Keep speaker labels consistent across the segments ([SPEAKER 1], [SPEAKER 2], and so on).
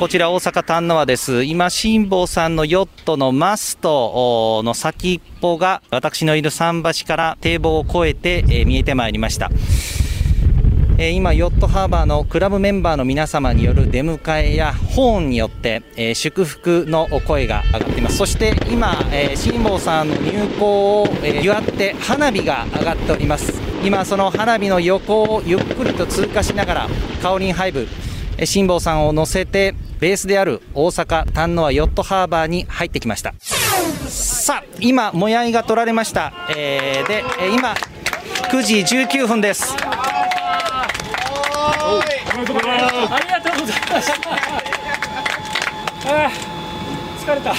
[SPEAKER 1] こちら大阪丹野和です。今辛坊さんのヨットのマストの先っぽが私のいる桟橋から堤防を越えて、え見えてまいりました。え今、ヨットハーバーのクラブメンバーの皆様による出迎えやホーンによって、え祝福の声が上がっています。そして今、え辛坊さんの入港を、え祝って花火が上がっております。今、その花火の横をゆっくりと通過しながらカオリンハイブ辛坊さんを乗せてベースである大阪丹野はヨットハーバーに入ってきましたさあ今もやいが取られました、えー、で今9時19分ですありがとうございます。疲れた。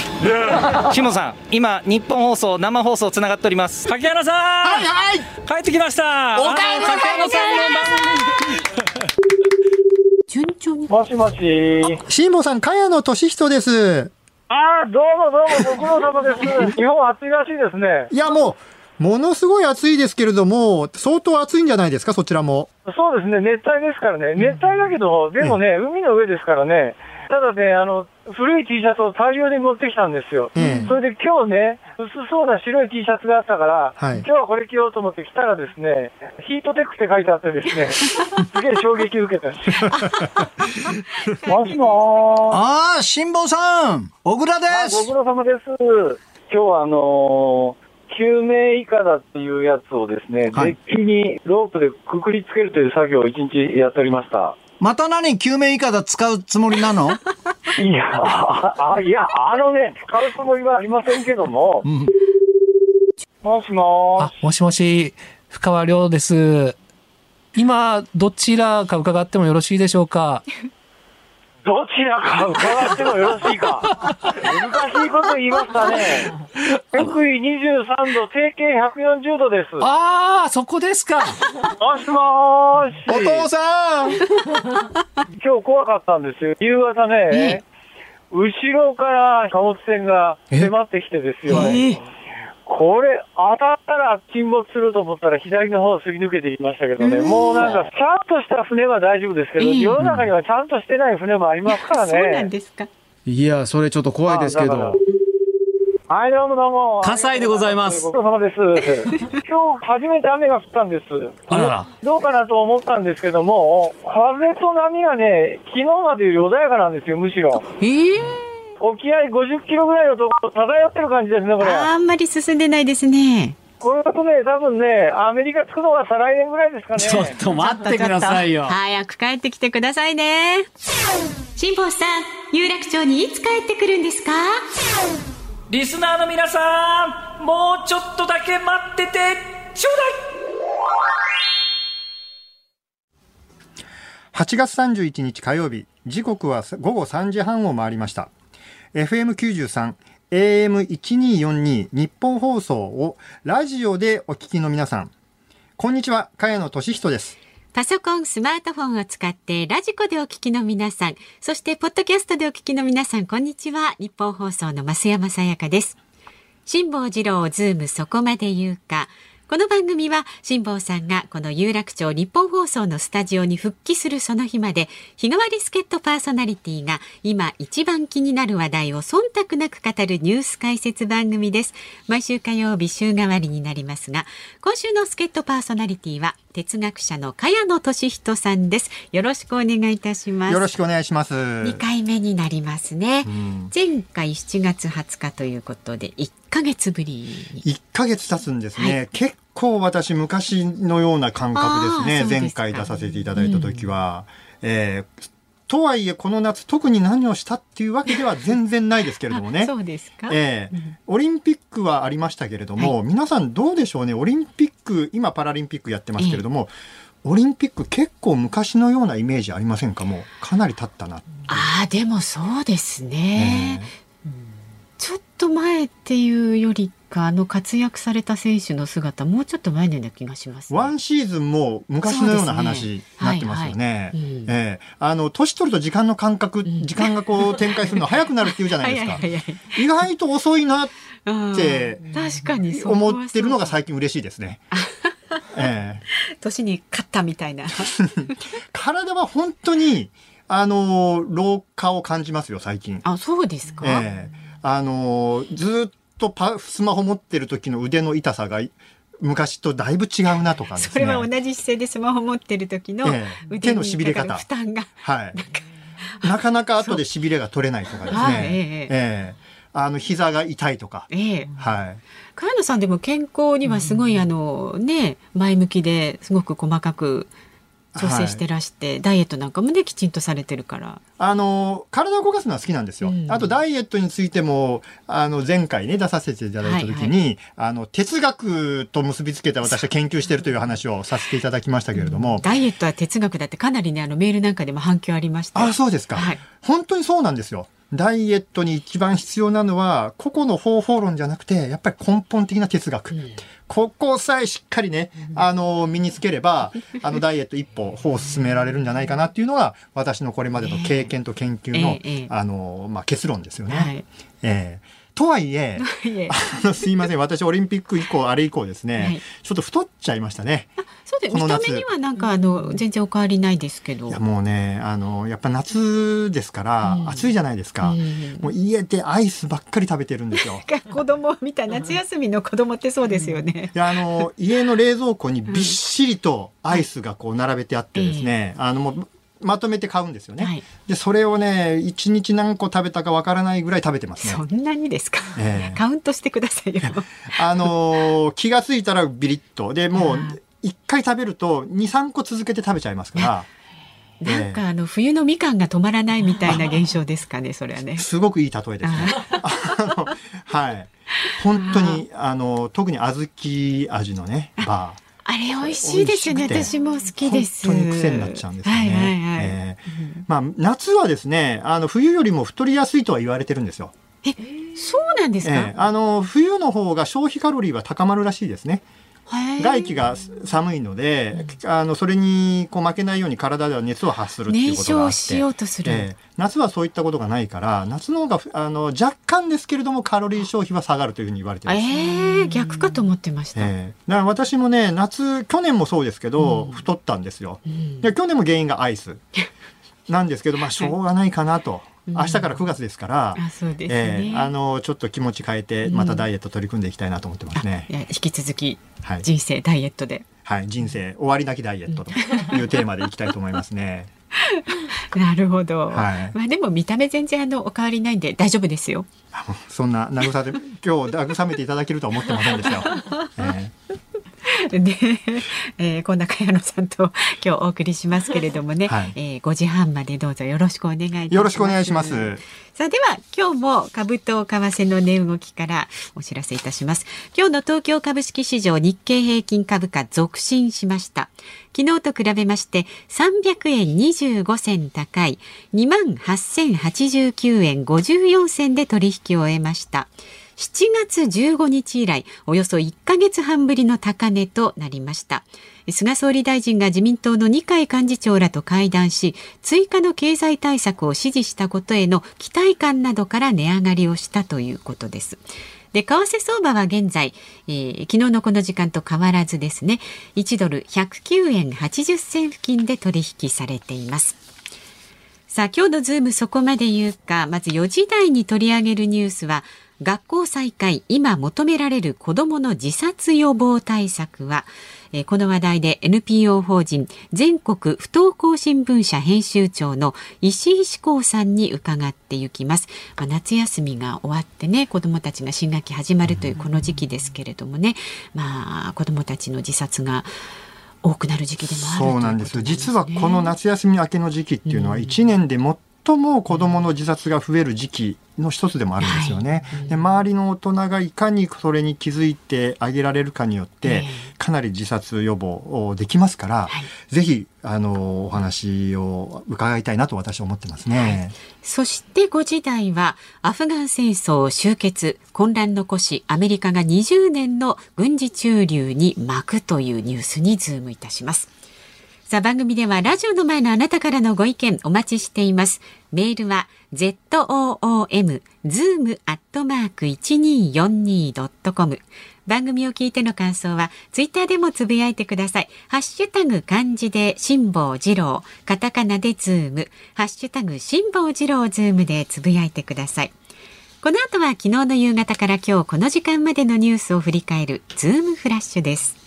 [SPEAKER 1] 下さん、今日本放送生放送つながっております。
[SPEAKER 2] 柿原さん。はいはい。帰ってきました。
[SPEAKER 3] おかえりなさい。
[SPEAKER 4] 順調に。もしもし。
[SPEAKER 5] 辛坊さん、茅野俊人です。
[SPEAKER 4] ああ、どうもどうも、ご苦労様です。日本暑いらしいですね。
[SPEAKER 5] いや、もう。ものすごい暑いですけれども、相当暑いんじゃないですか、そちらも。
[SPEAKER 4] そうですね、熱帯ですからね、熱帯だけど、でもね、海の上ですからね、ただね、あの、古い T シャツを大量に持ってきたんですよ。それで今日ね、薄そうな白い T シャツがあったから、はい、今日はこれ着ようと思って着たらですね、ヒートテックって書いてあってですね、すげえ衝撃受けた。んですもしも
[SPEAKER 3] ー。ああ、辛坊さん小倉です。
[SPEAKER 4] ご苦労様です。今日はあのー救命いかだっていうやつをですね、はい、デッキにロープでくくりつけるという作業を一日やっておりました。
[SPEAKER 3] また何救命いかだ使うつもりなの？
[SPEAKER 4] いや、あ、いや、あのね、使うつもりはありませんけども。うん、もしも
[SPEAKER 2] し。もしもし、深川亮です。今、どちらか伺ってもよろしいでしょうか？
[SPEAKER 4] どちらか伺ってもよろしいか。難しいこと言いましたね。北緯23度、定型140度です。
[SPEAKER 2] ああ、そこですか。も
[SPEAKER 4] しもーし。
[SPEAKER 3] お父さん
[SPEAKER 4] 今日怖かったんですよ。夕方ね、後ろから貨物船が迫ってきてですよね。これ、当たったら沈没すると思ったら左の方をすり抜けていきましたけどね、もうなんか、ちゃんとした船は大丈夫ですけど、世の中にはちゃんとしてない船もありますからね。そう
[SPEAKER 2] なんですか。いや、それちょっと怖いですけど。
[SPEAKER 4] はい、どうもどうも。
[SPEAKER 2] 火災でございます。
[SPEAKER 4] ご苦労様です。今日初めて雨が降ったんです。
[SPEAKER 2] あらら。
[SPEAKER 4] どうかなと思ったんですけども、風と波がね、昨日までより穏やかなんですよ、むしろ。
[SPEAKER 2] えー
[SPEAKER 4] 沖合50キロぐらいのところ漂ってる感じですね、これ。
[SPEAKER 6] あんまり進んでないですね。
[SPEAKER 4] これだとね、多分ね、アメリカ着くのは再来年ぐらいですかね。
[SPEAKER 2] ちょっと待ってくださいよ。
[SPEAKER 6] 早く帰ってきてくださいね。辛坊さん、有楽町にいつ帰ってくるんですか？
[SPEAKER 2] リスナーの皆さん、もうちょっとだけ待ってて、ちょう
[SPEAKER 5] だい8月31日火曜日、時刻は午後3時半を回りました。FM93、AM1242 日本放送をラジオでお聞きの皆さん。こんにちは、茅野俊人です。
[SPEAKER 6] パソコン、スマートフォンを使ってラジコでお聞きの皆さん、そしてポッドキャストでお聞きの皆さん、こんにちは。日本放送の増山さやかです。辛坊治郎ズームそこまで言うか。この番組は辛坊さんがこの有楽町日本放送のスタジオに復帰するその日まで日替わり助っ人パーソナリティが今一番気になる話題を忖度なく語るニュース解説番組です。毎週火曜日週替わりになりますが今週の助っ人パーソナリティは哲学者の茅野俊人さんです。よろしくお願いいたします。
[SPEAKER 5] よろしくお願いします。
[SPEAKER 6] 2回目になりますね、前回7月20日ということで1ヶ月ぶり
[SPEAKER 5] 1ヶ月経つんですね、はい、結構私昔のような感覚ですね。前回出させていただいた時は、うん、えー、とはいえこの夏特に何をしたっていうわけでは全然ないですけれどもね。
[SPEAKER 6] そうですか、
[SPEAKER 5] えー、うん、オリンピックはありましたけれども、はい、皆さんどうでしょうね。オリンピック今パラリンピックやってますけれども、えー、オリンピック結構昔のようなイメージありませんか？もうかなり経ったな
[SPEAKER 6] ああでもそうですね、えー、ちょっと前っていうよりかあの活躍された選手の姿もうちょっと前のような気がします、
[SPEAKER 5] ね、ワンシーズンも昔のような話になってますよね。えー、あの年取ると時間の感覚、時間がこう展開するの早くなるっていうじゃないですか。意外と遅いなって確かに思ってるのが最近嬉しいですね。
[SPEAKER 6] ええー、年に勝ったみたいな。
[SPEAKER 5] 体は本当にあの、老化を感じますよ、最近。
[SPEAKER 6] あ、そうですか？
[SPEAKER 5] ええあの、ずっとパスマホ持ってる時の腕の痛さが、昔とだいぶ違うなとかですね。
[SPEAKER 6] それは同じ姿勢でスマホ持ってる時の
[SPEAKER 5] ええ
[SPEAKER 6] 腕
[SPEAKER 5] 手の
[SPEAKER 6] に
[SPEAKER 5] 痺れ方
[SPEAKER 6] 負担が。
[SPEAKER 5] はい。なかなか後で痺れが取れないとかですね。
[SPEAKER 6] はいええ
[SPEAKER 5] ええあの、膝が痛いとか。
[SPEAKER 6] ええ。
[SPEAKER 5] はい。
[SPEAKER 6] 茅野さんでも健康にはすごい、あのね前向きですごく細かく調整してらして、ダイエットなんかもねきちんとされてるから。
[SPEAKER 5] あの、体を動かすのは好きなんですよ。
[SPEAKER 6] うん
[SPEAKER 5] あと、ダイエットについても、あの、前回ね、出させていただいた時に、あの、哲学と結びつけて私は研究しているという話をさせていただきましたけれども、
[SPEAKER 6] ダイエットは哲学だってかなりねあのメールなんかでも反響ありました。
[SPEAKER 5] あ、そうですか、
[SPEAKER 6] はい
[SPEAKER 5] 本当にそうなんですよ。ダイエットに一番必要なのは、個々の方法論じゃなくて、やっぱり根本的な哲学。ここさえしっかりね、あの、身につければ、あの、ダイエット一歩、歩を進められるんじゃないかなっていうのが、私のこれまでの経験と研究の、あの、まあ、結論ですよね。
[SPEAKER 6] はい。
[SPEAKER 5] ええと はいえ、あのすいません。私、オリンピック以降、あれ以降ですね、
[SPEAKER 6] はい
[SPEAKER 5] ちょっと太っちゃいましたね。
[SPEAKER 6] そうで見
[SPEAKER 5] この夏
[SPEAKER 6] た目にはなんかあの全然お変わりないですけど。
[SPEAKER 5] いや、もうね、あの、やっぱ夏ですから、
[SPEAKER 6] うん
[SPEAKER 5] 暑いじゃないですか。
[SPEAKER 6] うん
[SPEAKER 5] もう家でアイスばっかり食べてるんですよ。
[SPEAKER 6] 子供みたい夏休みの子供ってそうですよね。
[SPEAKER 5] いや、あの、家の冷蔵庫にびっしりとアイスがこう並べてあってですね、あの、もう、まとめて買うんですよね。
[SPEAKER 6] はい
[SPEAKER 5] で、それをね、一日何個食べたかわからないぐらい食べてますね。
[SPEAKER 6] そんなにですか？
[SPEAKER 5] ええ
[SPEAKER 6] カウントしてくださいよ。
[SPEAKER 5] あのー 気がついたらビリッと。で、もう
[SPEAKER 6] うん、
[SPEAKER 5] 一回食べると、2、3個続けて食べちゃいますから、
[SPEAKER 6] なんかあの冬のみかんが止まらないみたいな現象ですかね、それはね。
[SPEAKER 5] すごくいい例えですね。はい。本当に、あの、特に小豆味のね、バー。
[SPEAKER 6] あれ美味しいですよね。私も好きです。
[SPEAKER 5] 本当に癖になっちゃうんですよね。まあ、夏はですね、あの、冬よりも太りやすいとは言われてるんですよ。
[SPEAKER 6] そうなんですか？
[SPEAKER 5] ええあの、冬の方が消費カロリーは高まるらしいですね。外気が寒いので、あの、それにこう負けないように体では熱を発するっていう
[SPEAKER 6] 燃
[SPEAKER 5] ことがあ。ええ夏はそういったことがないから、夏の方が、あの、若干ですけれども、カロリー消費は下がるというふうに言われてます。
[SPEAKER 6] ええ逆かと思ってました。
[SPEAKER 5] ええだから私もね、夏、去年もそうですけど、太ったんですよ。
[SPEAKER 6] うん
[SPEAKER 5] で去年も原因がアイスなんですけど、まあ、しょうがないかなと。明日から9月ですから、
[SPEAKER 6] うですね。
[SPEAKER 5] ええあの、ちょっと気持ち変えて、またダイエット取り組んでいきたいなと思ってますね。
[SPEAKER 6] いや引き続き
[SPEAKER 5] はい。
[SPEAKER 6] 人生ダイエットで。
[SPEAKER 5] はい。人生、終わりなきダイエットというテーマでいきたいと思いますね。
[SPEAKER 6] なるほど。
[SPEAKER 5] はい
[SPEAKER 6] まあでも見た目全然あのお変わりないんで大丈夫ですよ。
[SPEAKER 5] そんな慰め、今日慰めていただけるとは思ってませんでしたよ。え
[SPEAKER 6] で、えー、こんな茅野さんと今日お送りしますけれどもね、
[SPEAKER 5] はい
[SPEAKER 6] えー、5時半までどうぞよろしくお願いします。
[SPEAKER 5] えよろしくお願いします。
[SPEAKER 6] さあでは今日も株と為替の値動きからお知らせいたします。今日の東京株式市場日経平均株価続伸しました。昨日と比べまして300円25銭高い28,089円54銭で取引を終えました。7月15日以来およそ1ヶ月半ぶりの高値となりました。菅総理大臣が自民党の二階幹事長らと会談し追加の経済対策を指示したことへの期待感などから値上がりをしたということです。で為替相場は現在、えー昨日のこの時間と変わらずですね1ドル109円80銭付近で取引されています。さあ今日のズームそこまで言うかまず4時台に取り上げるニュースは学校再開今求められる子どもの自殺予防対策はえーこの話題で NPO 法人全国不登校新聞社編集長の石井志功さんに伺っていきます、まあ、夏休みが終わってね子どもたちが新学期始まるというこの時期ですけれどもね、まあ子どもたちの自殺が多くなる時期でもある
[SPEAKER 5] そうなんですよ。
[SPEAKER 6] ね
[SPEAKER 5] 実はこの夏休み明けの時期っていうのは1年で最も子供の自殺が増える時期の一つでもあるんですよね。で周りの大人がいかにそれに気づいてあげられるかによって
[SPEAKER 6] え
[SPEAKER 5] かなり自殺予防できますから、
[SPEAKER 6] はい
[SPEAKER 5] ぜひあのお話を伺いたいなと私は思ってますね。
[SPEAKER 6] そして5時台はアフガン戦争終結混乱残しアメリカが20年の軍事駐留に幕というニュースにズームいたします。さあ番組ではラジオの前のあなたからのご意見お待ちしています。メールは zoom zoom アットマーク 1242.com 番組を聞いての感想はツイッターでもつぶやいてください。ハッシュタグ漢字で辛坊治郎、カタカナでズーム、ハッシュタグ辛坊治郎ズームでつぶやいてください。この後は昨日の夕方から今日この時間までのニュースを振り返るズームフラッシュです。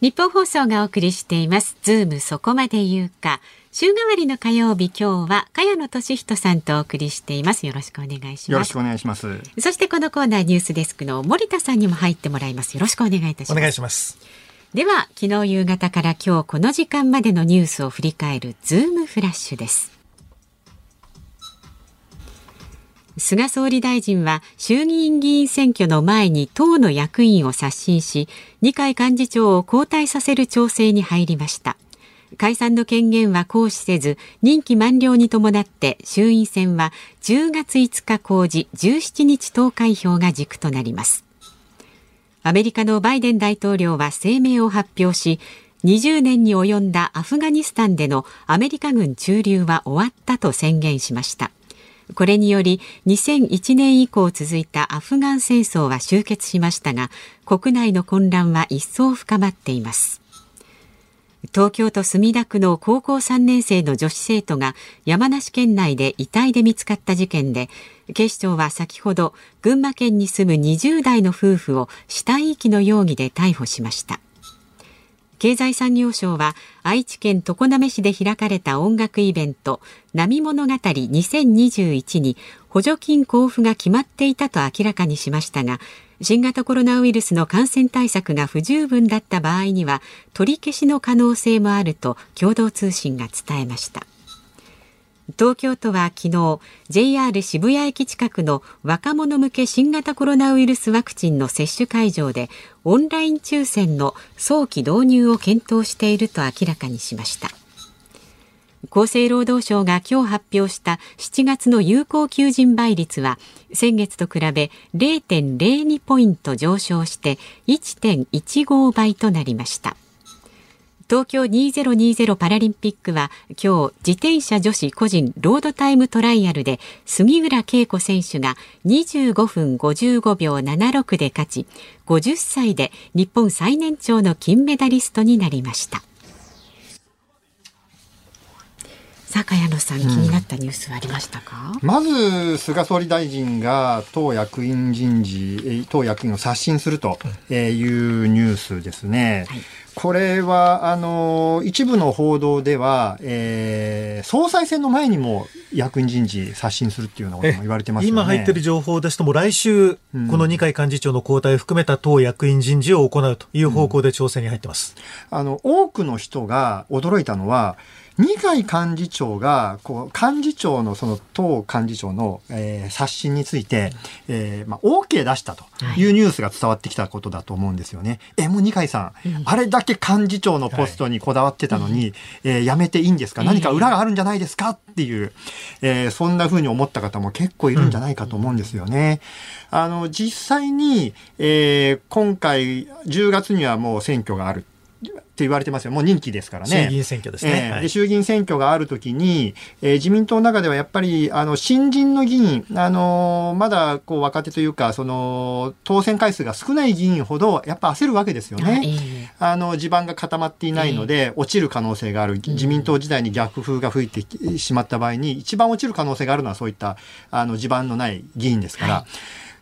[SPEAKER 6] ニッポン放送がお送りしています。ズームそこまで言うか。週替わりの火曜日、今日は萱野稔人さんとお送りしています。よろしくお願いします。
[SPEAKER 5] よろしくお願いします。
[SPEAKER 6] そしてこのコーナーニュースデスクの森田さんにも入ってもらいます。よろしくお願いいたします。
[SPEAKER 7] お願いします。
[SPEAKER 6] では、昨日夕方から今日この時間までのニュースを振り返るズームフラッシュです。菅総理大臣は衆議院議員選挙の前に党の役員を刷新し二階幹事長を交代させる調整に入りました。解散の権限は行使せず任期満了に伴って衆院選は10月5日公示17日投開票が軸となります。アメリカのバイデン大統領は声明を発表し20年に及んだアフガニスタンでのアメリカ軍駐留は終わったと宣言しました。これにより2001年以降続いたアフガン戦争は終結しましたが国内の混乱は一層深まっています。東京都墨田区の高校3年生の女子生徒が山梨県内で遺体で見つかった事件で警視庁は先ほど群馬県に住む20代の夫婦を死体遺棄の容疑で逮捕しました。経済産業省は愛知県常滑市で開かれた音楽イベント波物語2021に補助金交付が決まっていたと明らかにしましたが新型コロナウイルスの感染対策が不十分だった場合には取り消しの可能性もあると共同通信が伝えました。東京都は昨日 JR 渋谷駅近くの若者向け新型コロナウイルスワクチンの接種会場でオンライン抽選の早期導入を検討していると明らかにしました。厚生労働省が今日発表した7月の有効求人倍率は先月と比べ0.02ポイント上昇して1.15倍となりました。東京2020パラリンピックは今日自転車女子個人ロードタイムトライアルで杉浦恵子選手が25分55秒76で勝ち50歳で日本最年長の金メダリストになりました。坂谷野さん、気になったニュースはありましたか、
[SPEAKER 5] うん、まず、菅総理大臣が党役員人事、党役員を刷新するというニュースですね。はいこれは、あの、一部の報道では、えー、総裁選の前にも役員人事刷新するっていうようなことも言われてます、ね、
[SPEAKER 7] 今入ってる情報です。とも来週、この二階幹事長の交代を含めた党役員人事を行うという方向で調整に入ってます。
[SPEAKER 5] うん、あの、多くの人が驚いたのは、二階幹事長が、こう、幹事長の、その党幹事長の、えー、刷新について、えー、まあ、OK 出したというニュースが伝わってきたことだと思うんですよね。はい、え、もう二階さん、うん、あれだけ幹事長のポストにこだわってたのに、はい、えー、辞めていいんですか？何か裏があるんじゃないですか？っていう、えー、そんな風に思った方も結構いるんじゃないかと思うんですよね。あの、実際に、えー、今回、10月にはもう選挙がある。って言われてますよ。もう任期ですからね。
[SPEAKER 7] 衆議院選挙ですね。
[SPEAKER 5] えー、で衆議院選挙があるときに、えー、自民党の中ではやっぱり、あの、新人の議員、あのー、まだ、こう、若手というか、その、当選回数が少ない議員ほど、やっぱ焦るわけですよね。あの、地盤が固まっていないので、落ちる可能性がある。自民党時代に逆風が吹いてしまった場合に、一番落ちる可能性があるのは、そういった、あの、地盤のない議員ですから、はい、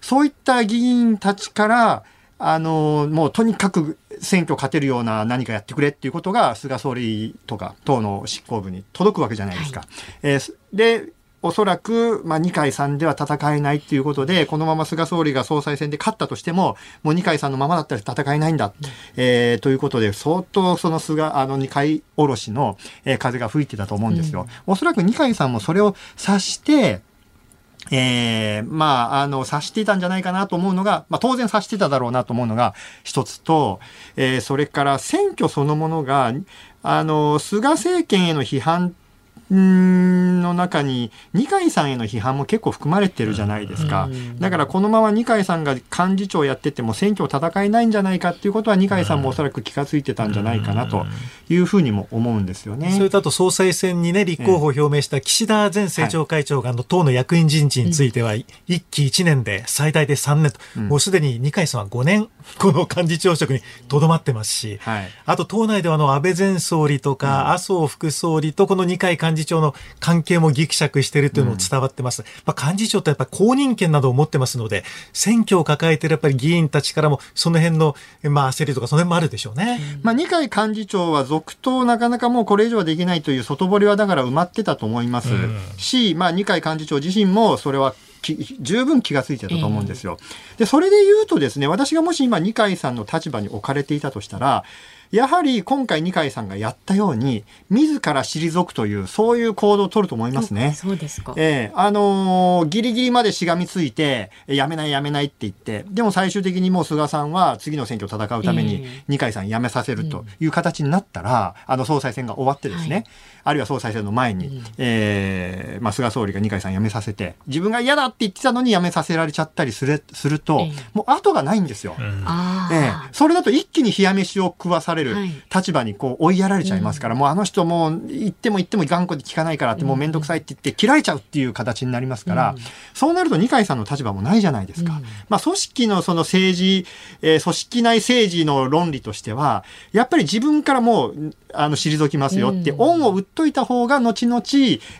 [SPEAKER 5] そういった議員たちから、あの、もうとにかく選挙勝てるような何かやってくれっていうことが菅総理とか党の執行部に届くわけじゃないですか。はい、えー、で、おそらく、まあ、二階さんでは戦えないっていうことで、このまま菅総理が総裁選で勝ったとしても、もう二階さんのままだったら戦えないんだ。うん、えー、ということで、相当その菅、あの二階おろしの、えー、風が吹いてたと思うんですよ。うん、おそらく二階さんもそれを察して、ええー、まあ、あの、察していたんじゃないかなと思うのが、まあ、当然察してただろうなと思うのが一つと、えー、それから選挙そのものが、あの、菅政権への批判んの中に二階さんへの批判も結構含まれてるじゃないですか。だからこのまま二階さんが幹事長やってても選挙戦えないんじゃないかっていうことは二階さんもおそらく気がついてたんじゃないかなというふうにも思うんですよね。
[SPEAKER 7] それとあと総裁選にね、立候補を表明した岸田前政調会長が、あの党の役員人事については、一期1年で最大で3年。と、もうすでに二階さんは5年、この幹事長職にとどまってますし、
[SPEAKER 5] はい。
[SPEAKER 7] あと党内ではあの安倍前総理とか、麻生副総理とこの二階幹事長の関係もぎくしゃくしているというのも伝わってます。まあ、幹事長ってやっぱり公認権などを持ってますので、選挙を抱えているやっぱり議員たちからも、その辺の、まあ、焦りとか、その辺もあるでしょうね。
[SPEAKER 5] まあ、二階幹事長は続投なかなかもうこれ以上はできないという外堀はだから埋まってたと思いますし、まあ、二階幹事長自身もそれはき十分気がついてたと思うんですよ。で、それで言うとですね、私がもし今二階さんの立場に置かれていたとしたら、やはり今回二階さんがやったように、自ら退くという、そういう行動を取ると思いますね。
[SPEAKER 6] そうですか。
[SPEAKER 5] ええあのーギリギリまでしがみついて、えやめないやめないって言って、でも最終的にもう菅さんは次の選挙を戦うために
[SPEAKER 6] ええ
[SPEAKER 5] 二階さん辞めさせるという形になったら、あの総裁選が終わってですね、
[SPEAKER 6] はい
[SPEAKER 5] あるいは総裁選の前に、ええまあ、菅総理が二階さん辞めさせて、自分が嫌だって言ってたのに辞めさせられちゃったりするすると、
[SPEAKER 6] ええ。
[SPEAKER 5] もう後がないんですよ。
[SPEAKER 6] あ
[SPEAKER 5] ええ。
[SPEAKER 6] あ、
[SPEAKER 5] それだと一気に冷や飯を食わされる
[SPEAKER 6] はい。
[SPEAKER 5] 立場にこう追いやられちゃいますから、もうあの人もう言っても言っても頑固で聞かないからってもうめんどくさいって言って切られちゃうっていう形になりますから、そうなると二階さんの立場もないじゃないですか。まあ組織のその政治、えー組織内政治の論理としては、やっぱり自分からもう、あの、退きますよって、
[SPEAKER 6] うん。
[SPEAKER 5] 恩を売っといた方が後々、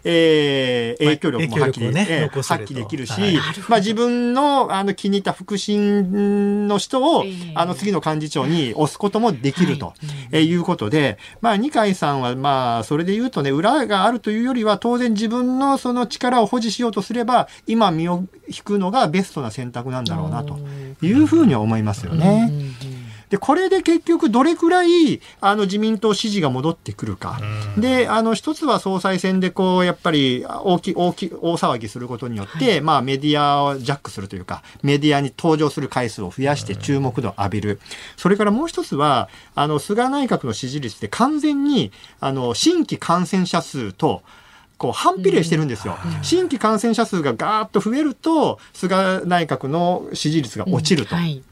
[SPEAKER 5] えー影響力も発揮で,、
[SPEAKER 7] ね
[SPEAKER 5] 発揮できるし、
[SPEAKER 7] はい。
[SPEAKER 5] まあ自分のあの気に入った腹心の人を、
[SPEAKER 6] ええ。
[SPEAKER 5] あの次の幹事長に押すこともできると、
[SPEAKER 6] はい。
[SPEAKER 5] えーいうことで、まあ二階さんはまあそれで言うとね、裏があるというよりは当然自分のその力を保持しようとすれば、今身を引くのがベストな選択なんだろうなというふうには思いますよね。で、これで結局どれくらい、あの、自民党支持が戻ってくるか。で、あの、一つは総裁選でこう、やっぱり、大き、大き、大騒ぎすることによって、まあ、メディアをジャックするというか、メディアに登場する回数を増やして注目度を浴びる。それからもう一つは、あの、菅内閣の支持率で完全に、あの、新規感染者数と、こう反比例してるんですよ。新規感染者数がガーッと増えると、菅内閣の支持率が落ちると。
[SPEAKER 6] はい。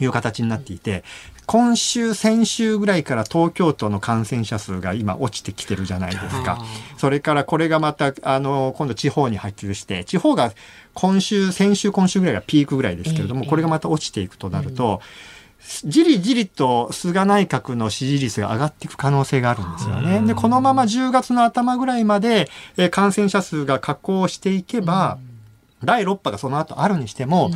[SPEAKER 5] いう形になっていて、今週、先週ぐらいから東京都の感染者数が今落ちてきてるじゃないですか。それからこれがまた、あの、今度地方に波及して、地方が今週、先週、今週ぐらいがピークぐらいですけれども、
[SPEAKER 6] ええ
[SPEAKER 5] これがまた落ちていくとなると、じりじりと菅内閣の支持率が上がっていく可能性があるんですよね。で、このまま10月の頭ぐらいまで、えー感染者数が下降していけば、第6波がその後あるにしても、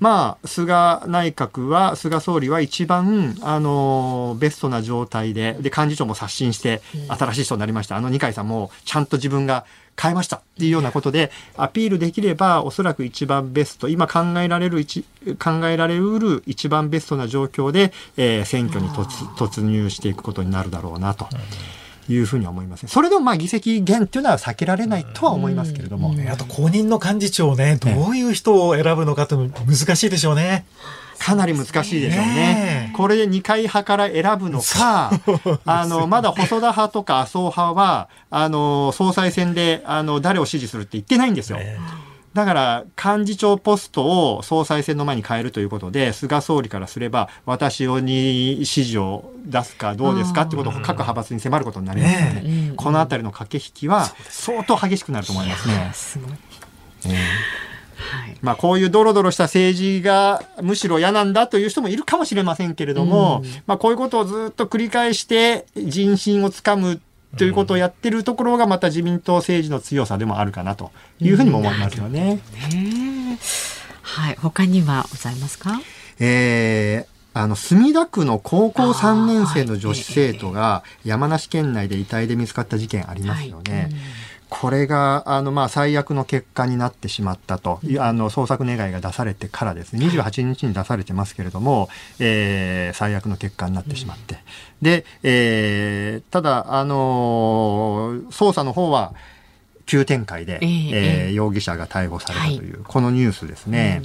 [SPEAKER 5] まあ、菅内閣は、菅総理は一番、あの、ベストな状態で、で、幹事長も刷新して、新しい人になりました。あの二階さんも、ちゃんと自分が変えました。っていうようなことで、アピールできれば、おそらく一番ベスト、今考えられる一、考えられうる一番ベストな状況で、えー選挙に突突入していくことになるだろうな、というふうに思いますね。それでも、まあ、議席減っていうのは避けられないとは思いますけれども。
[SPEAKER 7] ねあと公認の幹事長をね、どういう人を選ぶのかというの難しいでしょうね。
[SPEAKER 5] かなり難しいでしょうね
[SPEAKER 7] ね。え
[SPEAKER 5] これで二階派から選ぶのか、あの、まだ細田派とか麻生派は、あの、総裁選で、あの、誰を支持するって言ってないんですよ。
[SPEAKER 7] ね
[SPEAKER 5] だから、幹事長ポストを総裁選の前に変えるということで、菅総理からすれば、私に指示を出すかどうですかってことを各派閥に迫ることになりますよね。
[SPEAKER 6] ね
[SPEAKER 5] このあたりの駆け引きは、相当激しくなると思いますね。
[SPEAKER 6] はい。
[SPEAKER 5] まあこういうドロドロした政治がむしろ嫌なんだという人もいるかもしれませんけれども、まあこういうことをずっと繰り返して人心をつかむということをやってるところがまた自民党政治の強さでもあるかなというふうにも思いますよね。
[SPEAKER 6] はい。他にはございますか？
[SPEAKER 5] えーあの、墨田区の高校3年生の女子生徒が山梨県内で遺体で見つかった事件ありますよね。これが、あの、まあ、最悪の結果になってしまったと、いうあの、捜索願いが出されてからですね、28日に出されてますけれども、えー最悪の結果になってしまって。で、えーただ、あのー捜査の方は、急展開で、
[SPEAKER 6] ええ
[SPEAKER 5] え
[SPEAKER 6] ええ。
[SPEAKER 5] ー容疑者が逮捕されたという、このニュースですね。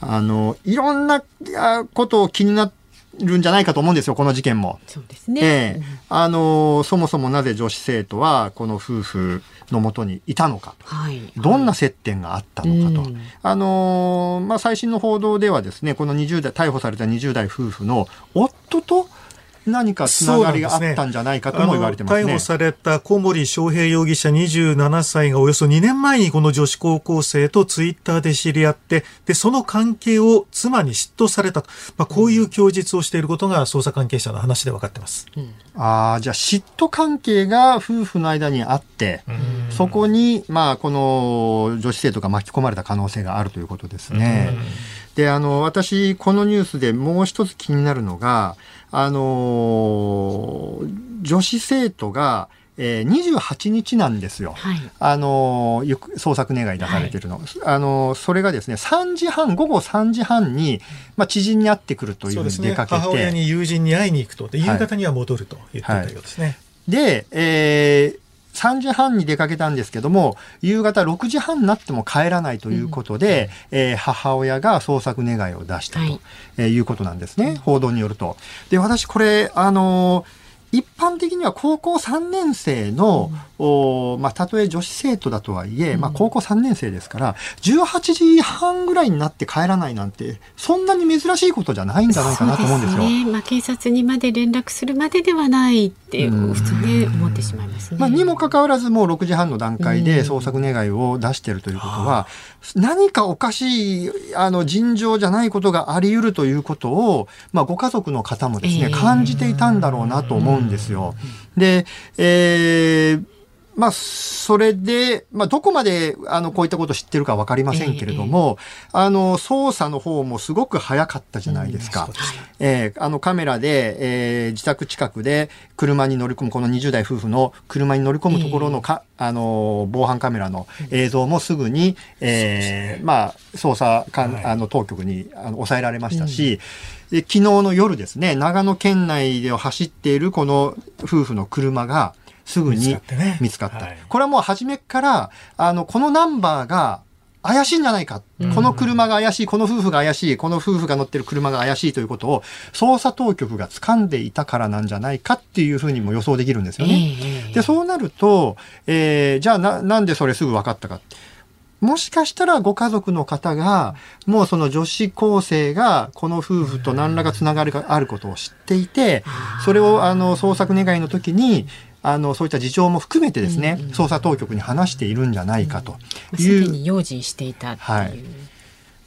[SPEAKER 5] あの、いろんなあことを気になっるんじゃないかと思うんですよ、この事件も。
[SPEAKER 6] そうですね。
[SPEAKER 5] ええあの、そもそもなぜ女子生徒はこの夫婦のもとにいたのかと。
[SPEAKER 6] はい。
[SPEAKER 5] どんな接点があったのかと。
[SPEAKER 6] うん
[SPEAKER 5] あのーまあ、最新の報道ではですね、この20代、逮捕された20代夫婦の夫と何かつながりがあったんじゃないかとも言われてますね。
[SPEAKER 7] あの逮捕された小森章平容疑者27歳がおよそ2年前にこの女子高校生とツイッターで知り合って、で、その関係を妻に嫉妬されたと。まあ、こういう供述をしていることが捜査関係者の話で分かってます。
[SPEAKER 5] ああ、じゃあ嫉妬関係が夫婦の間にあって、そこに、まあ、この女子生徒が巻き込まれた可能性があるということですね。で、あの、私、このニュースでもう一つ気になるのが、あの、女子生徒が、えー、28日なんですよ。
[SPEAKER 6] はい。
[SPEAKER 5] あの、捜索願い出されてるの。あの、それがですね、3時半、午後3時半に、まあ、知人に会ってくるというふう。に出かけて。
[SPEAKER 7] 母親に友人に会いに行くと。で、夕方には戻ると言っていたようですね。
[SPEAKER 5] で、えー3時半に出かけたんですけども、夕方6時半になっても帰らないということで、えー母親が捜索願いを出したと、
[SPEAKER 6] はい。
[SPEAKER 5] えーいうことなんですね、報道によると。で、私これ、あのー一般的には高校3年生の、おまあ、たとえ女子生徒だとはいえ、まあ、高校3年生ですから、18時半ぐらいになって帰らないなんて、そんなに珍しいことじゃないんじゃないかなと思うんですよ。
[SPEAKER 6] ね。まあ警察にまで連絡するまでではないって
[SPEAKER 5] うん
[SPEAKER 6] 普通ね思ってしまいますね。
[SPEAKER 5] まあ、にもかかわらずもう6時半の段階で
[SPEAKER 6] うん
[SPEAKER 5] 捜索願いを出しているということは、何かおかしいあの尋常じゃないことがあり得るということを、まあ、ご家族の方もですね、
[SPEAKER 6] ええ
[SPEAKER 5] 感じていたんだろうなと思うんですよ。で、えーまあ、それで、まあ、どこまで、あの、こういったことを知ってるかわかりませんけれども、あの、捜査の方もすごく早かったじゃないですか。
[SPEAKER 7] そうですね。
[SPEAKER 5] えーあのカメラで、えー自宅近くで車に乗り込む、この20代夫婦の車に乗り込むところのか、あのー、防犯カメラの映像もすぐに、えーまあ、捜査官、
[SPEAKER 7] はい。
[SPEAKER 5] あの、当局にあの抑えられましたし、で昨日の夜ですね、長野県内で走っているこの夫婦の車がすぐ
[SPEAKER 7] 見つ
[SPEAKER 5] に見つかった。
[SPEAKER 7] はい
[SPEAKER 5] これはもう初めから、あの、このナンバーが怪しいんじゃないか。この車が怪しい、この夫婦が怪しい、この夫婦が乗ってる車が怪しいということを、捜査当局が掴んでいたからなんじゃないかっていうふうにも予想できるんですよね。
[SPEAKER 6] ええ
[SPEAKER 5] で、そうなると、えーじゃあな、なんでそれすぐ分かったか。もしかしたらご家族の方が、もうその女子高生がこの夫婦と何らかつながりがあることを知っていて、それをあの捜索願いの時に、あの、そういった事情も含めてですね、捜査当局に話しているんじゃないかと
[SPEAKER 6] す
[SPEAKER 5] いう。
[SPEAKER 6] でに用心していた。
[SPEAKER 5] はい。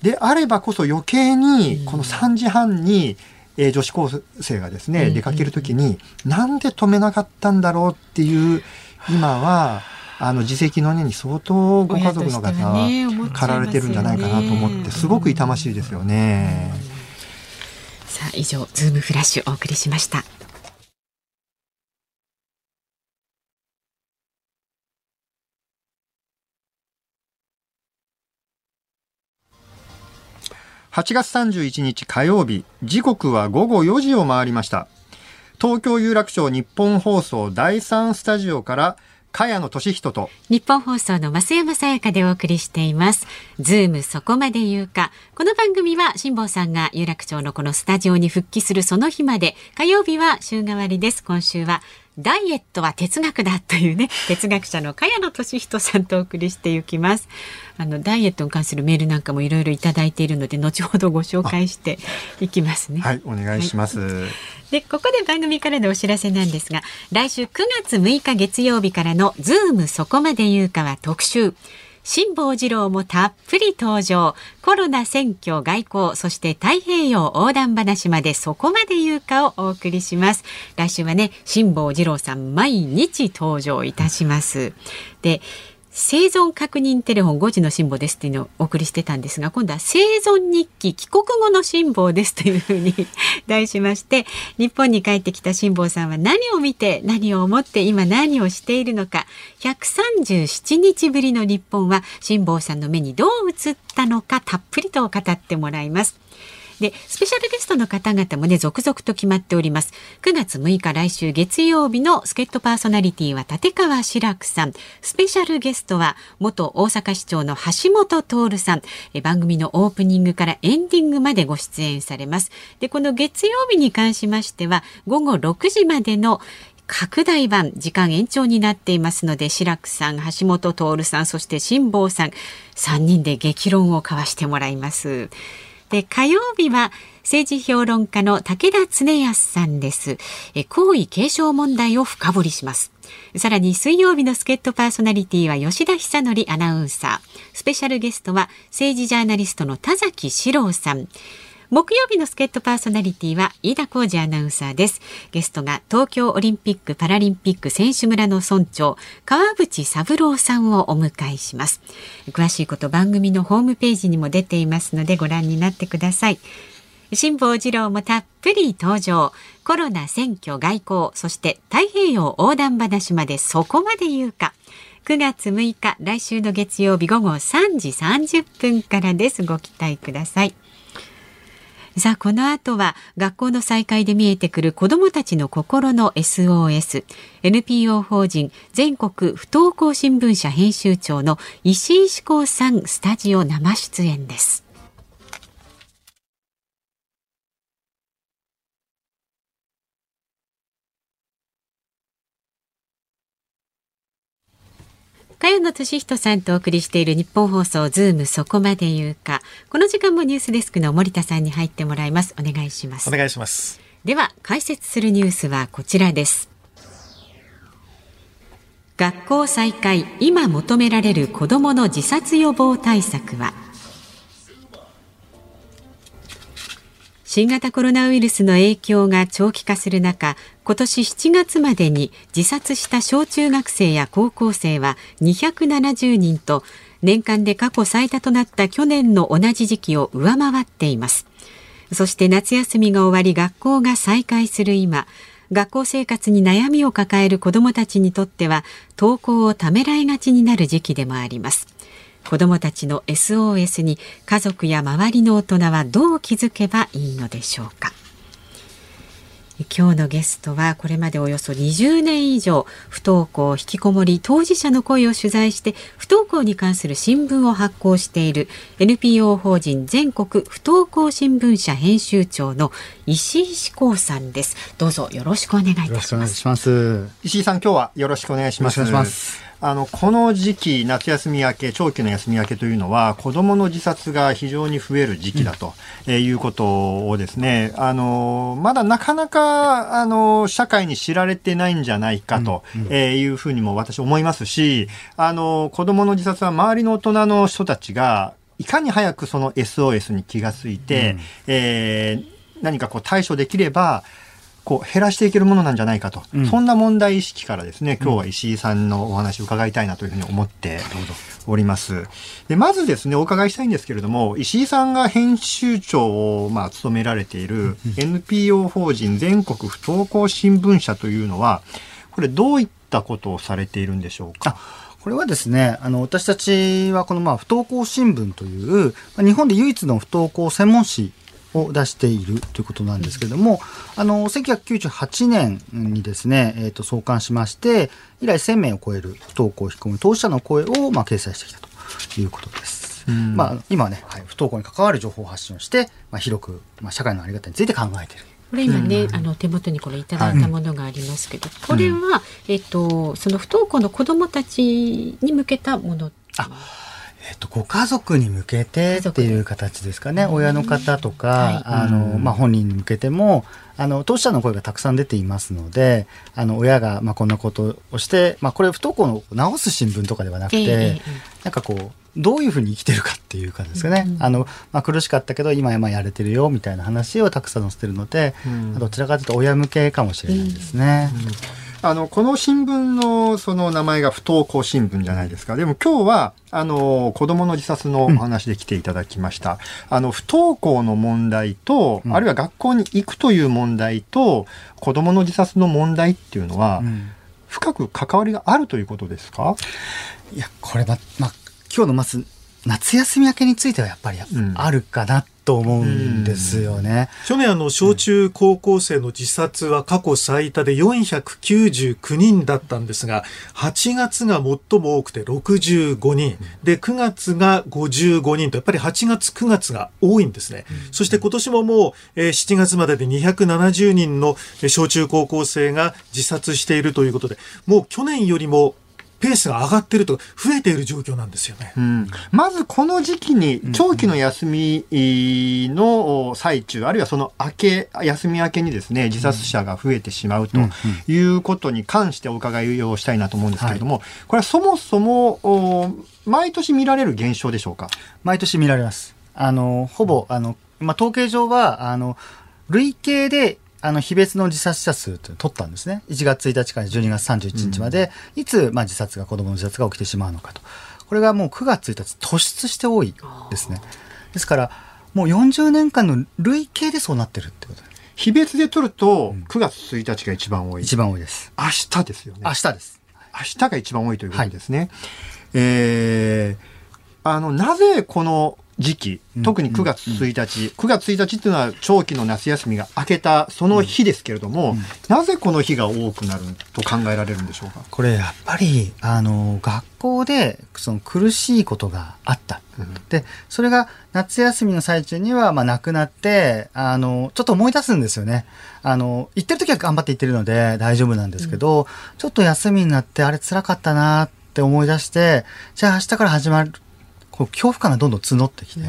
[SPEAKER 5] であればこそ余計にこの3時半に、えー女子高生がですね、出かけるときに、なんで止めなかったんだろうっていう、今は、あの、自責の根に相当ご家族の方
[SPEAKER 6] は
[SPEAKER 5] 駆られてるんじゃないかなと思って、すごく痛ましいですよね。
[SPEAKER 6] さあ以上ズームフラッシュお送りしました。
[SPEAKER 5] 8月31日火曜日、時刻は午後4時を回りました。東京有楽町日本放送第3スタジオから、茅野俊人と、
[SPEAKER 6] 日本放送の増山さやかでお送りしています。ズームそこまで言うか。この番組は辛坊さんが有楽町のこのスタジオに復帰するその日まで、火曜日は週替わりです。今週はダイエットは哲学だというね、哲学者の萱野稔人さんとお送りしていきます。あの、ダイエットに関するメールなんかもいろいろいただいているので、後ほどご紹介していきますね。
[SPEAKER 5] はい、お願いします。
[SPEAKER 6] で、ここで番組からのお知らせなんですが、来週9月6日月曜日からのズームそこまで言うかは特集。辛坊治郎もたっぷり登場。コロナ選挙外交、そして太平洋横断話までそこまで言うかをお送りします。来週はね、辛坊治郎さん毎日登場いたします。で、生存確認テレフォン5時の辛抱ですっていうのをお送りしてたんですが、今度は生存日記帰国後の辛抱ですというふうに題しまして、日本に帰ってきた辛抱さんは何を見て、何を思って、今何をしているのか、137日ぶりの日本は辛抱さんの目にどう映ったのか、たっぷりと語ってもらいます。で、スペシャルゲストの方々もね、続々と決まっております。9月6日来週月曜日の助っ人パーソナリティは立川志らくさん。スペシャルゲストは元大阪市長の橋本徹さん。え番組のオープニングからエンディングまでご出演されます。で、この月曜日に関しましては、午後6時までの拡大版時間延長になっていますので志くさん橋本徹さんそして辛坊さん3人で激論を交わしてもらいます。で火曜日は政治評論家の武田恒康さんです。え皇位継承問題を深掘りします。さらに水曜日の助っ人パーソナリティは吉田久典アナウンサー。スペシャルゲストは政治ジャーナリストの田崎史郎さん。木曜日の助っ人パーソナリティは飯田浩二アナウンサーです。ゲストが東京オリンピック・パラリンピック選手村の村長、川淵三郎さんをお迎えします。詳しいこと番組のホームページにも出ていますのでご覧になってください。辛坊治郎もたっぷり登場。コロナ、選挙、外交、そして太平洋横断話までそこまで言うか。9月6日、来週の月曜日午後3時30分からです。ご期待ください。さあ、この後は学校の再開で見えてくる子どもたちの心の SOS。NPO 法人全国不登校新聞社編集長の石井志功さん、スタジオ生出演です。茅野俊人さんとお送りしている日本放送ズームそこまで言うか。この時間もニュースデスクの森田さんに入ってもらいます。お願いします。
[SPEAKER 7] お願いします。
[SPEAKER 6] では解説するニュースはこちらです。学校再開今求められる子どもの自殺予防対策は？新型コロナウイルスの影響が長期化する中今年7月までに自殺した小中学生や高校生は270人と年間で過去最多となった去年の同じ時期を上回っています。そして夏休みが終わり学校が再開する今学校生活に悩みを抱える子どもたちにとっては登校をためらいがちになる時期でもあります。子どもたちの SOS に家族や周りの大人はどう気づけばいいのでしょうか。今日のゲストはこれまでおよそ20年以上不登校引きこもり当事者の声を取材して不登校に関する新聞を発行している NPO 法人全国不登校新聞社編集長の石井志功さんです。どうぞよろしくお願いいたします。
[SPEAKER 5] 石井さん今日はよろしくお願いしますあのこの時期、夏休み明け、長期の休み明けというのは、子どもの自殺が非常に増える時期だと、うん、えー、いうことをですね、あのまだなかなかあの社会に知られてないんじゃないかと、えー、いうふうにも私、思いますし、あの子どもの自殺は周りの大人の人たちが、いかに早くその SOS に気がついて、うん、えー、何かこう対処できれば、こう減らしていけるものなんじゃないかと、うん、そんな問題意識からですね、今日は石井さんのお話を伺いたいなというふうに思っております。で、まずですね、お伺いしたいんですけれども、石井さんが編集長を、まあ、務められている NPO 法人全国不登校新聞社というのは、これどういったことをされているんでしょうか？
[SPEAKER 8] これはですね、あの、私たちはこのまあ不登校新聞という、日本で唯一の不登校専門誌を出しているということなんですけれども、あの、1998年にですね、えっ、ー、と、創刊しまして、以来1000名を超える不登校を引き込む当事者の声を、まあ、掲載してきたということです。まあ、今はね、はい、不登校に関わる情報発信をして、まあ、広く、まあ、社会のあり方について考えている。
[SPEAKER 6] これ今ね、あの手元にこれいただいたものがありますけど、はい、これは、えっとその不登校の子どもたちに向けたもの
[SPEAKER 8] あえっと、ご家族に向けてっていう形ですかね、親の方とか、はい、あのまあ、本人に向けてもあの当事者の声がたくさん出ていますのであの親がまあこんなことをして、まあ、これ不登校を直す新聞とかではなくて、えー、なんかこうどういうふうに生きてるかっていうかですかね、うん、あのまあ、苦しかったけど今今やれてるよみたいな話をたくさん載せてるので、うん、どちらかというと親向けかもしれないですね。うん
[SPEAKER 5] あの、この新聞のその名前が不登校新聞じゃないですか。でも今日は、あの、子供の自殺のお話で来ていただきました。うん、あの、不登校の問題と、うん、あるいは学校に行くという問題と、子供の自殺の問題っていうのは、うん、深く関わりがあるということですか？
[SPEAKER 8] いや、これま、まあ、今日のまず、夏休み明けについてはやっぱりあるかなっと思うんですよね。
[SPEAKER 7] 去年あの小中高校生の自殺は過去最多で499人だったんですが8月が最も多くて65人で9月が55人とやっぱり8月9月が多いんですね、そして今年ももう、えー7月までで270人のえ小中高校生が自殺しているということでもう去年よりもペースが上がっていると増えている状況なんですよね。
[SPEAKER 5] うん。まずこの時期に長期の休みの最中、あるいはその明け、休み明けにですね、自殺者が増えてしまうということに関してお伺いをしたいなと思うんですけれども、これはそもそも、お毎年見られる現象でしょうか？
[SPEAKER 8] 毎年見られます。あの、ほぼ、あの、まあ、統計上は、あの、累計で、あの、非別の自殺者数というのを取ったんですね。1月1日から12月31日まで、いつ、まあ、自殺が、子供の自殺が起きてしまうのかと。これがもう9月1日、突出して多いですね。ですから、もう40年間の累計でそうなってるってことです。
[SPEAKER 5] 日別で取ると、9月1日が一番多い。
[SPEAKER 8] 一番多いです。
[SPEAKER 5] 明日ですよね。
[SPEAKER 8] 明日です。
[SPEAKER 5] 明日が一番多いということですね。えーあの、なぜこの時期、特に9月1日、9月1日っていうのは長期の夏休みが明けたその日ですけれども、なぜこの日が多くなると考えられるんでしょうか？
[SPEAKER 8] これやっぱりあの学校でその苦しいことがあった、でそれが夏休みの最中にはまあなくなってあのちょっと思い出すんですよね。あの行ってる時は頑張って行ってるので大丈夫なんですけど、ちょっと休みになってあれ辛かったなって思い出してじゃあ明日から始まるこう恐怖感がどんどん募ってきて、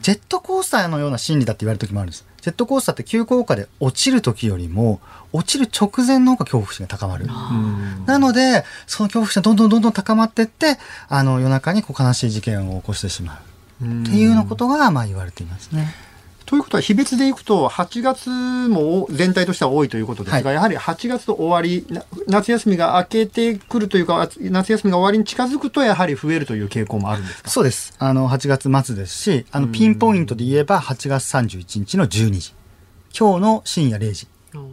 [SPEAKER 8] ジェットコースターのような心理だって言われる時もあるんです。ジェットコースターって急降下で落ちる時よりも、落ちる直前の方が恐怖心が高まる。なので、その恐怖心がどんどんどんどん高まっていって、あの夜中にこう悲しい事件を起こしてしまう。っていうようなことがまあ言われていますね。
[SPEAKER 5] ということは、日別でいくと、8月も全体としては多いということですが、やはり8月と終わり、な夏休みが明けてくるというか、夏休みが終わりに近づくと、やはり増えるという傾向もあるんですか？
[SPEAKER 8] そうです。あの、8月末ですし、あの、ピンポイントで言えば8月31日の12時。今日の深夜0時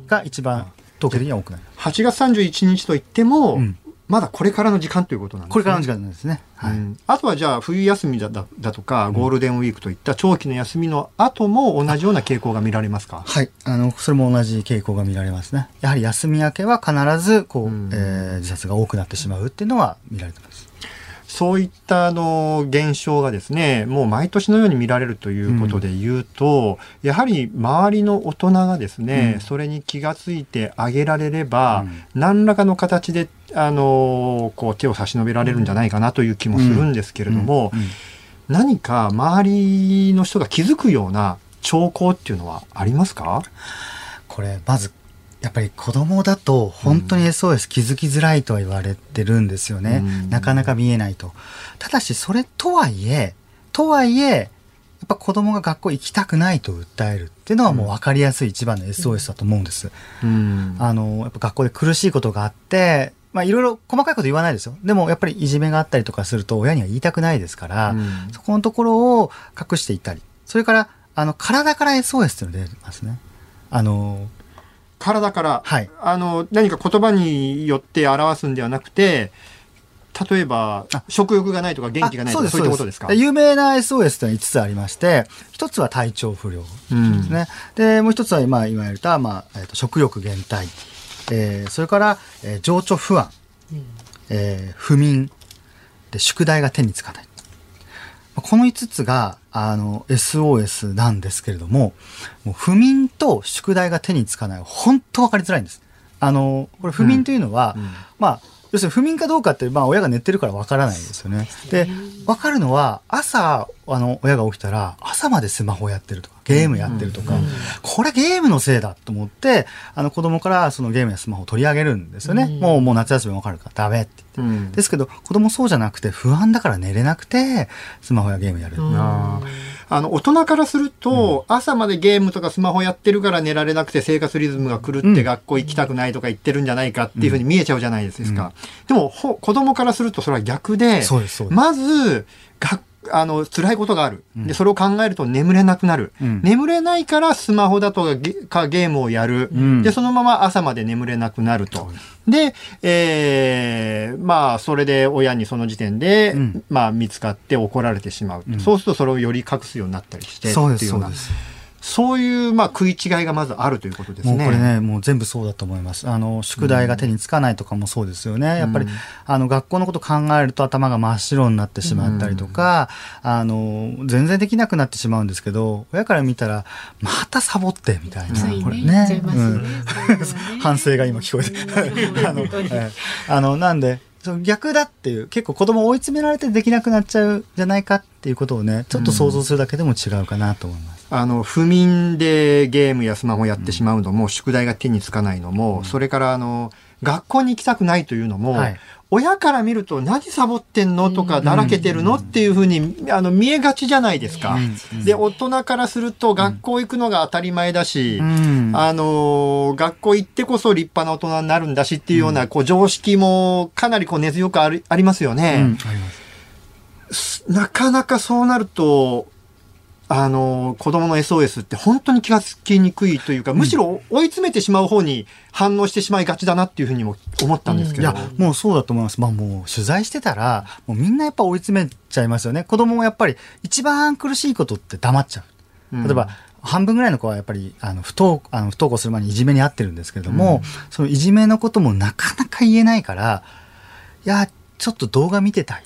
[SPEAKER 8] が一番統計的には多くなる。
[SPEAKER 5] 8月31日といっても、
[SPEAKER 8] うん
[SPEAKER 5] まだこれからの時間ということなんですね。
[SPEAKER 8] これからの時間ですね。はい。
[SPEAKER 5] うんあとはじゃあ冬休みだだだとかゴールデンウィークといった長期の休みの後も同じような傾向が見られますか？
[SPEAKER 8] はい。あの、それも同じ傾向が見られますね。やはり休み明けは必ず、こう、
[SPEAKER 5] うん
[SPEAKER 8] えー自殺が多くなってしまうっていうのは見られてます。
[SPEAKER 5] そういったあの現象がですねもう毎年のように見られるということで言うと、やはり周りの大人がですね、
[SPEAKER 8] うん
[SPEAKER 5] それに気がついてあげられれば、何らかの形であのこう手を差し伸べられるんじゃないかなという気もするんですけれども、何か周りの人が気づくような兆候っていうのはありますか？
[SPEAKER 8] これ、まず、やっぱり子供だと本当に SOS 気づきづらいとは言われてるんですよね。
[SPEAKER 5] うん
[SPEAKER 8] なかなか見えないと。ただし、それとはいえ、とはいえ、やっぱ子供が学校行きたくないと訴えるっていうのはもう分かりやすい一番の SOS だと思うんです。
[SPEAKER 5] うん
[SPEAKER 8] あの、やっぱ学校で苦しいことがあって、まあいろいろ細かいこと言わないですよ。でもやっぱりいじめがあったりとかすると親には言いたくないですから、
[SPEAKER 5] うん
[SPEAKER 8] そこのところを隠していったり。それから、あの、体から SOS っていうのが出てますね。あの、
[SPEAKER 5] 体から、
[SPEAKER 8] はい
[SPEAKER 5] あの何か言葉によって表すんではなくて例えば
[SPEAKER 8] あ
[SPEAKER 5] 食欲がないとか元気がないとか
[SPEAKER 8] あ
[SPEAKER 5] そういったことですか？
[SPEAKER 8] 有名な SOS というのは5つありまして、一つは体調不良ですね。で、もう一つは今、今言った、まあ、えっ、と、食欲減退。えーそれから、えー情緒不安。えー不眠。で、宿題が手につかない。この5つが、あの、SOS なんですけれども、もう不眠と宿題が手につかない。本当分かりづらいんです。あの、これ不眠というのは、まあ、要するに不眠かどうかって、まあ、親が寝てるから分からないですよね。で、分かるのは、朝、あの、親が起きたら、朝までスマホやってるとか、ゲームやってるとか、これゲームのせいだと思って、あの、子供からそのゲームやスマホを取り上げるんですよね。もう、もう夏休み分かるからダメって言って。
[SPEAKER 5] うん
[SPEAKER 8] ですけど、子供そうじゃなくて、不安だから寝れなくて、スマホやゲームやる。
[SPEAKER 5] あの大人からすると、朝までゲームとかスマホやってるから寝られなくて生活リズムが狂って
[SPEAKER 8] うん
[SPEAKER 5] 学校行きたくないとか言ってるんじゃないかっていうふうに見えちゃうじゃないですか。でもほ子供からするとそれは逆で、まず学あの、辛いことがある。で、それを考えると眠れなくなる。
[SPEAKER 8] うん
[SPEAKER 5] 眠れないからスマホだとかゲームをやる。
[SPEAKER 8] ん
[SPEAKER 5] で、そのまま朝まで眠れなくなると。で、えーまあ、それで親にその時点で、
[SPEAKER 8] ん
[SPEAKER 5] まあ、見つかって怒られてしまう。そうするとそれをより隠すようになったりして、
[SPEAKER 8] そうです、
[SPEAKER 5] っていよな
[SPEAKER 8] そううです。
[SPEAKER 5] そういう、まあ、食い違いがまずあるということですね。
[SPEAKER 8] もうこれね、もう全部そうだと思います。あの、宿題が手につかないとかもそうですよね。やっぱり、あの、学校のこと考えると頭が真っ白になってしまったりとか、あの、全然できなくなってしまうんですけど、親から見たら、またサボって、みたいな。
[SPEAKER 6] つい
[SPEAKER 8] これ
[SPEAKER 6] ねね
[SPEAKER 8] うん 反省が今聞こえて。あの、ええあの、なんで、その逆だっていう、結構子供追い詰められてできなくなっちゃうじゃないかっていうことをね、ちょっと想像するだけでも違うかなと思います。
[SPEAKER 5] あの、不眠でゲームやスマホやってしまうのも、宿題が手につかないのも、それからあの、学校に行きたくないというのも、
[SPEAKER 8] はい。
[SPEAKER 5] 親から見ると何サボってんのとか、だらけてるのっていうふうに、あの、見えがちじゃないですか。で、大人からすると学校行くのが当たり前だし、
[SPEAKER 8] うん。
[SPEAKER 5] あのー学校行ってこそ立派な大人になるんだしっていうような、こう、常識もかなりこう根強くありありますよね。なかなかそうなると、あの、子供の SOS って本当に気がつきにくいというか、むしろ追い詰めてしまう方に反応してしまいがちだなっていうふうにも思ったんですけど。
[SPEAKER 8] いや、もうそうだと思います。まあもう取材してたら、もうみんなやっぱ追い詰めちゃいますよね。子供もやっぱり一番苦しいことって黙っちゃう。
[SPEAKER 5] うん
[SPEAKER 8] 例えば、半分ぐらいの子はやっぱり、あの、不登、あの、不登校する前にいじめに遭ってるんですけれども、そのいじめのこともなかなか言えないから、いや、ちょっと動画見てたい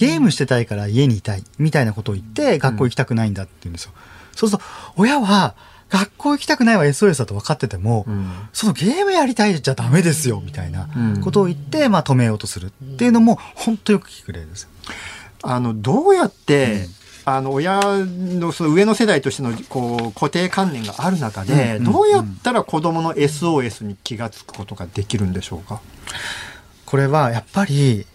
[SPEAKER 8] ゲームしてたいから家にいたい、みたいなことを言って、学校行きたくないんだって言うんですよ。そうすると、親は、学校行きたくないは SOS だと分かってても、
[SPEAKER 5] うん
[SPEAKER 8] そのゲームやりたいじゃダメですよ、みたいな
[SPEAKER 5] うん
[SPEAKER 8] ことを言って、まあ止めようとするっていうのも、本当よく聞く例ですよ。
[SPEAKER 5] あの、どうやって、あの、親のその上の世代としてのこう固定観念がある中で、
[SPEAKER 8] うん
[SPEAKER 5] どうやったら子供の SOS に気がつくことができるんでしょうか？
[SPEAKER 8] これはやっぱり、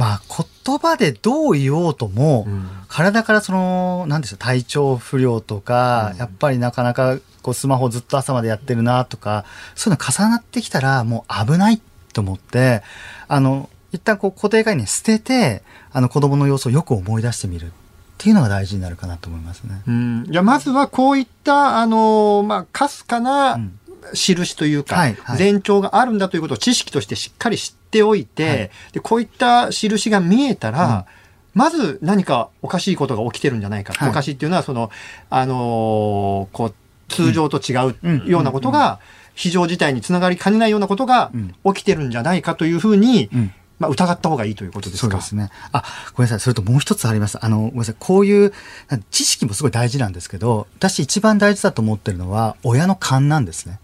[SPEAKER 8] まあ言葉でどう言おうとも、
[SPEAKER 5] うん。
[SPEAKER 8] 体からその、なんでしょう、体調不良とか、やっぱりなかなかこうスマホずっと朝までやってるなとか、そういうの重なってきたらもう危ないと思って、あの、一旦こう固定概念捨てて、あの子供の様子をよく思い出してみるっていうのが大事になるかなと思いますね。
[SPEAKER 5] うん、じゃあまずはこういった、あの、まあ、かすかな
[SPEAKER 8] うん。
[SPEAKER 5] 印というか、
[SPEAKER 8] はいはい。
[SPEAKER 5] 前兆があるんだということを知識としてしっかり知っておいて、
[SPEAKER 8] はい
[SPEAKER 5] でこういった印が見えたら、まず何かおかしいことが起きてるんじゃないか。
[SPEAKER 8] はい
[SPEAKER 5] おかしいっていうのは、その、あのーこう、通常と違
[SPEAKER 8] うん
[SPEAKER 5] うようなことが、非常事態につながりかねないようなことが
[SPEAKER 8] うん
[SPEAKER 5] 起きてるんじゃないかというふうに、
[SPEAKER 8] うん
[SPEAKER 5] まあ、疑った方がいいということですか。
[SPEAKER 8] そうですね。あ、ごめんなさい。それともう一つあります。あの、ごめんなさい。こういう、知識もすごい大事なんですけど、私一番大事だと思ってるのは、親の勘なんですね。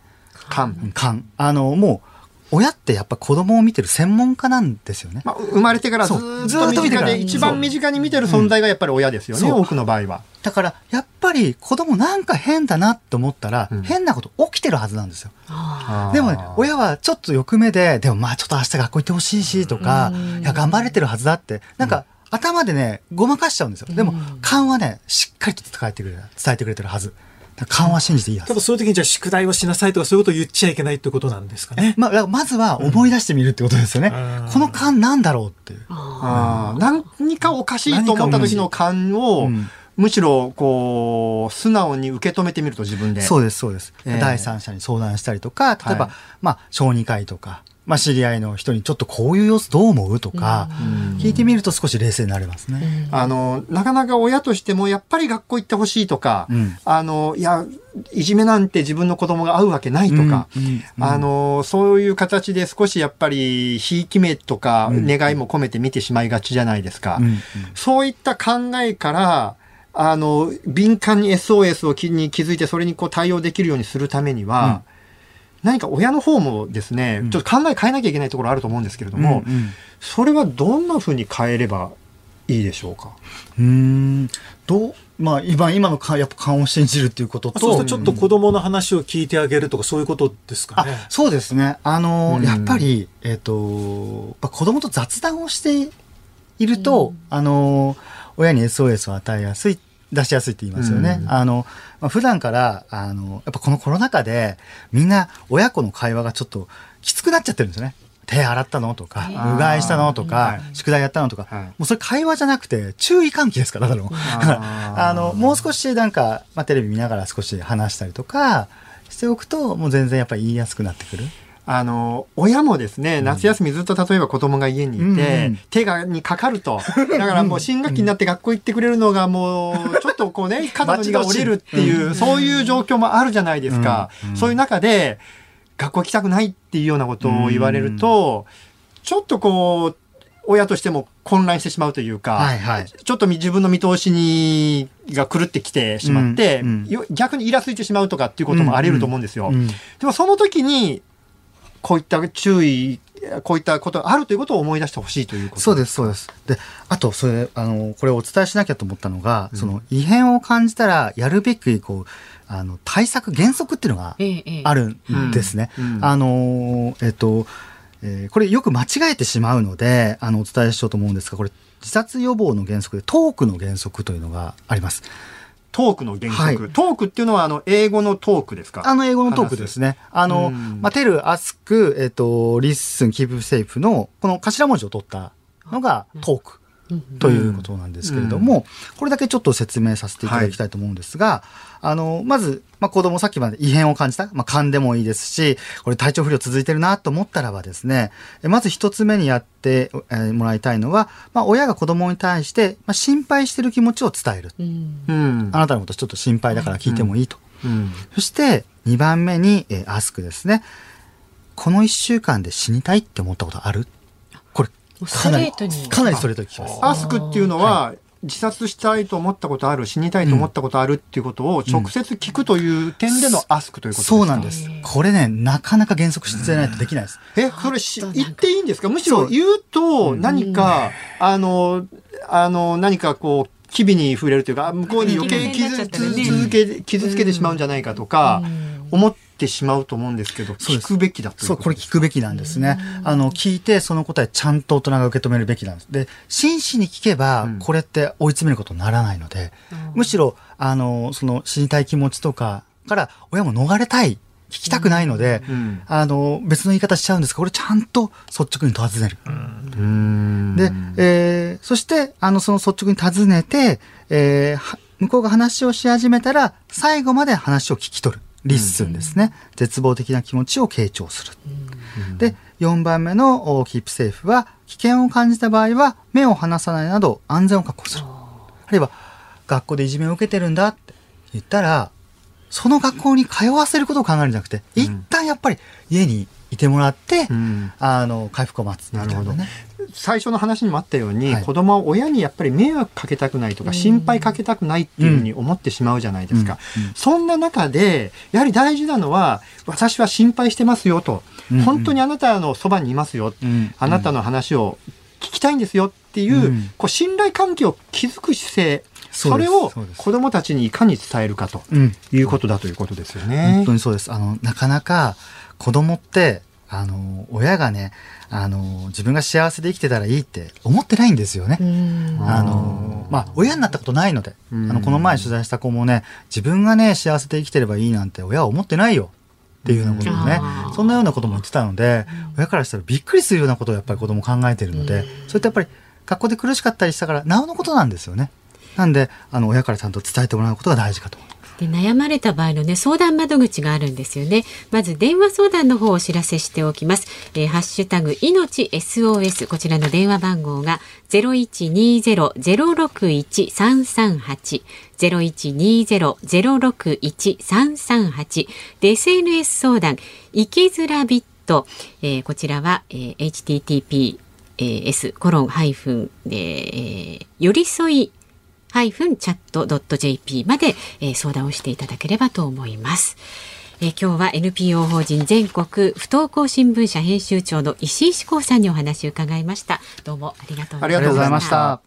[SPEAKER 5] 勘。
[SPEAKER 8] 勘。あの、もう、親ってやっぱ子供を見てる専門家なんですよね。
[SPEAKER 5] まあ、生まれてからずっと身近で、一番身近に見てる存在がやっぱり親ですよね、
[SPEAKER 8] そう
[SPEAKER 5] 多くの場合は。
[SPEAKER 8] だから、やっぱり子供なんか変だなって思ったら、
[SPEAKER 5] うん
[SPEAKER 8] 変なこと起きてるはずなんですよ。
[SPEAKER 6] あ
[SPEAKER 8] でもね、親はちょっと欲目で、でもまあちょっと明日学校行ってほしいしとか、いや、頑張れてるはずだって、なんか、頭でね、ごまかしちゃうんですよ。でも、勘はね、しっかりと伝えてくれる、伝えてくれてるはず。だから勘は信じていいはず
[SPEAKER 7] た。だそういう時にじゃあ宿題をしなさいとかそういうことを言っちゃいけないってことなんですかね？
[SPEAKER 8] まあ、まずは思い出してみるってことですよね。
[SPEAKER 7] うん
[SPEAKER 8] この勘なんだろうっていう。
[SPEAKER 5] 何かおかしいと思った時の勘を、
[SPEAKER 8] うん
[SPEAKER 5] むしろ、こう、素直に受け止めてみると自分で。
[SPEAKER 8] そうです、そうです。
[SPEAKER 5] ええ
[SPEAKER 8] 第三者に相談したりとか、例えば、
[SPEAKER 5] はい
[SPEAKER 8] まあ、小児科医とか、まあ、知り合いの人にちょっとこういう様子どう思うとか、聞いてみると少し冷静になれますね。
[SPEAKER 5] あの、なかなか親としても、やっぱり学校行ってほしいとか、
[SPEAKER 8] うん。
[SPEAKER 5] あの、いや、いじめなんて自分の子供が会うわけないとか、
[SPEAKER 8] うん。うん。うん。
[SPEAKER 5] あの、そういう形で少しやっぱり、ひいき目とか、
[SPEAKER 8] うん。
[SPEAKER 5] 願いも込めて見てしまいがちじゃないですか。
[SPEAKER 8] うん。うん。
[SPEAKER 5] そういった考えから、あの、敏感に SOS を気に気づいて、それにこう対応できるようにするためには、何か親の方もですね、
[SPEAKER 8] うん。
[SPEAKER 5] ちょっと考え変えなきゃいけないところあると思うんですけれども、
[SPEAKER 8] うんうん。
[SPEAKER 5] それはどんなふうに変えればいいでしょうか？
[SPEAKER 8] うーん。どうまあ今今のかやっぱ勘を信じるっていうこと？と
[SPEAKER 7] そうするとちょっと子供の話を聞いてあげるとかそういうことですか
[SPEAKER 8] あ
[SPEAKER 7] ね。
[SPEAKER 8] そうですね。あの、
[SPEAKER 5] うん。
[SPEAKER 8] やっぱりえっ、と子供と雑談をしていると、あの親に SOS を与えやすい出しやすいって言いますよね。
[SPEAKER 5] うん。
[SPEAKER 8] あの、まあ、普段から、あの、やっぱこのコロナ禍で、みんな親子の会話がちょっときつくなっちゃってるんですよね。手洗ったのとか、うがいしたのとか、宿題やったのとか、もうそれ会話じゃなくて、注意喚起ですから、だから あの、もう少しなんか、まあ、テレビ見ながら少し話したりとかしておくと、もう全然やっぱり言いやすくなってくる。
[SPEAKER 5] あの、親もですね、夏休みずっと例えば子供が家にいて、うん手がにかかると。だからもう新学期になって学校行ってくれるのがもう、ちょっとこうね、肩の荷が下りるっていう、そういう状況もあるじゃないですか。そういう中で、学校行きたくないっていうようなことを言われると、ちょっとこう、親としても混乱してしまうというか、はいはい、ちょっと自分の見通しにが狂ってきてしまって、うんうん、逆にイラついてしまうとかっていうこともあり得ると思うんですよ。うんうん、でもその時にこういった注意こういったことがあるということを思い出してほしいということ
[SPEAKER 8] そうです、そうです。で、あと、それ、あの、これをお伝えしなきゃと思ったのが、うん、その、異変を感じたら、やるべき、こう、あの、対策、原則っていうのがあるんですね。あの、えっと、えー、これよく間違えてしまうので、あの、お伝えしようと思うんですが、これ、自殺予防の原則で、トークの原則というのがあります。
[SPEAKER 5] トークの原則、はい、トークっていうのはあの英語のトークですか？
[SPEAKER 8] あの英語のトークですね。あの、まあ、 tell、ask、えっ、ー、と、 listen、keep safe のこの頭文字を取ったのが TALK。ということなんですけれども、これだけちょっと説明させていただきたいと思うんですが、あの、まず、まあ、子供さっきまで異変を感じた、まあ、勘でもいいですし、これ体調不良続いてるなと思ったらばですね、まず一つ目にやってもらいたいのは、まあ、親が子供に対して、まあ、心配してる気持ちを伝える。うん、あなたのことちょっと心配だから聞いてもいいと。うん、そして、2番目に、えー、アスクですね。この1週間で死にたいって思ったことある？かなり、かなりストレートに。聞きます。
[SPEAKER 5] アスクっていうのは、自殺したいと思ったことある、死にたいと思ったことあるっていうことを直接聞くという点でのアスクということですか、
[SPEAKER 8] そうなんです。これね、なかなか原則してないとできないです。
[SPEAKER 5] え、それし、言っていいんですか？むしろ言うと何か、あの、あの、何かこう、機微に触れるというか、向こうに余計傷つけ、傷つけてしまうんじゃないかとか、思ってしまうと思うんですけど、聞くべきだと
[SPEAKER 8] そう、これ聞くべきなんですね。あの、聞いて、その答えちゃんと大人が受け止めるべきなんです。で、真摯に聞けば、これって追い詰めることにならないので、むしろ、あの、その死にたい気持ちとかから親も逃れたい。聞きたくないので、うん、あの、別の言い方しちゃうんですが、これちゃんと率直に尋ねる。で、えー、そして、あの、その率直に尋ねて、えー、向こうが話をし始めたら、最後まで話を聞き取る。 listen ですね、うん、絶望的な気持ちを傾聴する、うん、で4番目のキープセーフは危険を感じた場合は目を離さないなど安全を確保する。あるいは学校でいじめを受けてるんだって言ったらその学校に通わせることを考えるんじゃなくて、一旦やっぱり家にいてもらって、うん、あの回復を待つなるほど。ね。
[SPEAKER 5] 最初の話にもあったように、はい、子供は親にやっぱり迷惑かけたくないとか、心配かけたくないっていうふうに思ってしまうじゃないですか。そんな中で、やはり大事なのは、私は心配してますよと、うんうん、本当にあなたのそばにいますよ、うん。うん、あなたの話を聞きたいんですよっていう、うん、こう信頼関係を築く姿勢、それを子供たちにいかに伝えるかということだということですよね。
[SPEAKER 8] 本当にそうです。あの、なかなか子供って、あの、親がね、あの、自分が幸せで生きてたらいいって思ってないんですよね。あの、まあ、親になったことないので、あの、この前取材した子もね、自分がね、幸せで生きてればいいなんて親は思ってないよ。っていうようなことをね、そんなようなことも言ってたので、親からしたらびっくりするようなことをやっぱり子供考えてるので、それってやっぱり学校で苦しかったりしたから、なおのことなんですよね。なんで、あの、親からちゃんと伝えてもらうことが大事かと思います。
[SPEAKER 6] で悩まれた場合のね相談窓口があるんですよね。まず電話相談の方をお知らせしておきます、えー、ハッシュタグ命 SOS こちらの電話番号が0120-061-338 0120-061-338で SNS 相談生きづらビット、えー、こちらは、えー、http s コロンハイフンで、えー、寄り添いハイフンチャットドット JP まで、えー、相談をしていただければと思います。えー、今日は NPO 法人全国不登校新聞社編集長の石井志功さんにお話を伺いました。どうもありがとうございました。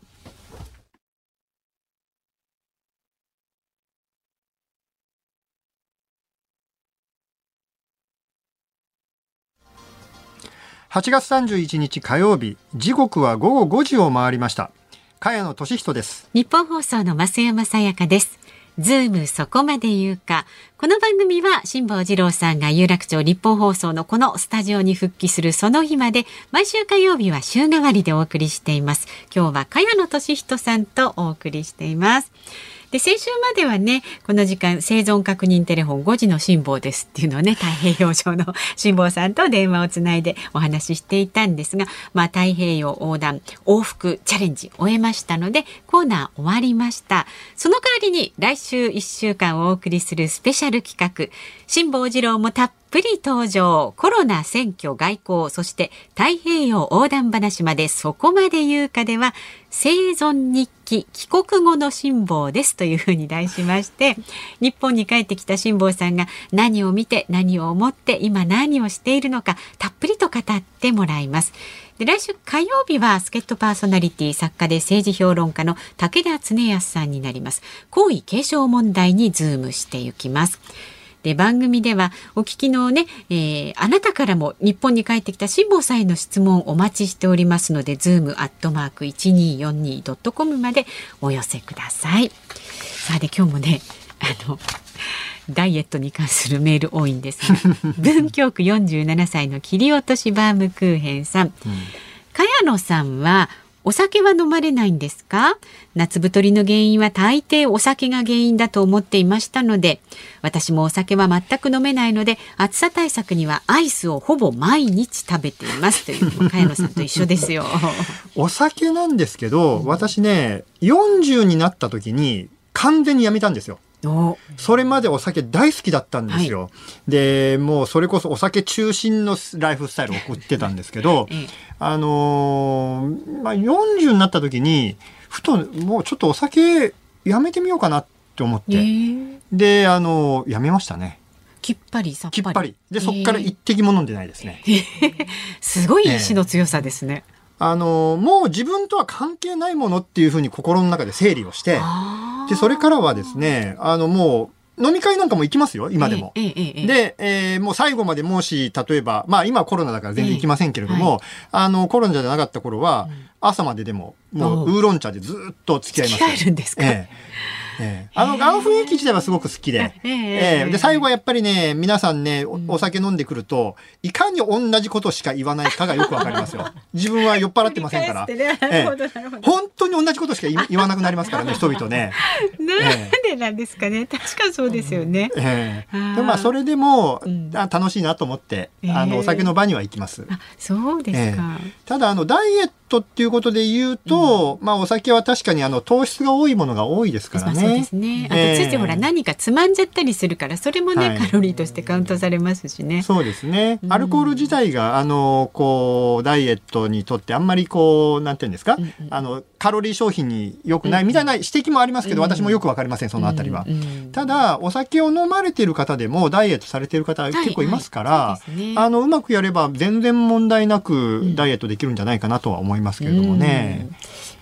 [SPEAKER 5] 8月31日火曜日時刻は午後5時を回りました茅野俊人です
[SPEAKER 6] 日本放送の増山さやかですズームそこまで言うか。この番組は辛坊治郎さんが有楽町日本放送のこのスタジオに復帰するその日まで毎週火曜日は週替わりでお送りしています。今日は茅野俊人さんとお送りしています。で先週まではねこの時間生存確認テレフォン5時の辛抱ですっていうのをね太平洋上の 辛抱さんと電話をつないでお話ししていたんですが、まあ、太平洋横断往復チャレンジ終えましたのでコーナー終わりました。その代わりに来週1週間お送りするスペシャル企画辛坊治郎もたっぷり登場コロナ選挙外交そして太平洋横断話までそこまで言うかでは生存日記帰国後の辛抱ですというふうに題しまして 日本に帰ってきた辛抱さんが何を見て何を思って今何をしているのかたっぷりと語ってもらいます。で来週火曜日は助っ人パーソナリティ作家で政治評論家の竹田恒泰さんになります。皇位継承問題にズームしていきます。で番組ではお聞きのね、えー、あなたからも日本に帰ってきた辛坊さんへの質問お待ちしておりますのでズームアットマーク一二四二ドットコムまでお寄せください。さあで今日もね あのダイエットに関するメール多いんですが 文京区47歳の切り落としバームクーヘンさん、うん、茅野さんはお酒は飲まれないんですか？夏太りの原因は大抵お酒が原因だと思っていましたので、私もお酒は全く飲めないので、暑さ対策にはアイスをほぼ毎日食べていますという、茅野さんと一緒ですよ。
[SPEAKER 5] お酒なんですけど、私ね、40になった時に完全にやめたんですよ。それまでお酒大好きだったんですよ。はい、で、もうそれこそお酒中心のライフスタイルを送ってたんですけど、あのー、まあ、40になった時に、ふともうちょっとお酒やめてみようかなって思って、で、あのー、やめましたね。
[SPEAKER 6] きっぱりさっぱり。
[SPEAKER 5] で、そこから一滴も飲んでないですね。
[SPEAKER 6] すごい意志の強さですね。
[SPEAKER 5] あの、もう自分とは関係ないものっていうふうに心の中で整理をして、で、それからはですね、あの、もう、飲み会なんかも行きますよ、今でも。えええ、で、えー、もう最後までもし、例えば、まあ今コロナだから全然行きませんけれども、はい、あの、コロナじゃなかった頃は、朝まででも、もうウーロン茶でずっと付き合います。
[SPEAKER 6] 付き合えるんですか、
[SPEAKER 5] あの、あの雰囲気自体はすごく好きで、ええ。で、最後はやっぱりね、皆さんねお、お酒飲んでくると、いかに同じことしか言わないかがよくわかりますよ。自分は酔っ払ってませんから。本当に同じことしか言わなくなりますからね、人々ね。
[SPEAKER 6] なんでなんですかね。確かそうですよね。
[SPEAKER 5] ええ。でまあ、それでも、あ楽しいなと思って、あの、お酒の場には行きます。
[SPEAKER 6] そうですか。
[SPEAKER 5] ただ、あの、ダイエットっていうことで言うと、まあ、お酒は確かにあの、糖質が多いものが多いですからね。
[SPEAKER 6] そうですね。あとついついほら何かつまんじゃったりするからそれもね、はい、カロリーとしてカウントされますしね。
[SPEAKER 5] そうですね。アルコール自体があのこうダイエットにとってあんまりこうなんていうんですか、うんうん、あのカロリー商品に良くないみたいな指摘もありますけど、私もよくわかりませんそのあたりは。ただお酒を飲まれている方でもダイエットされている方結構いますから、はい。はいね、あのうまくやれば全然問題なくダイエットできるんじゃないかなとは思いますけれどもね。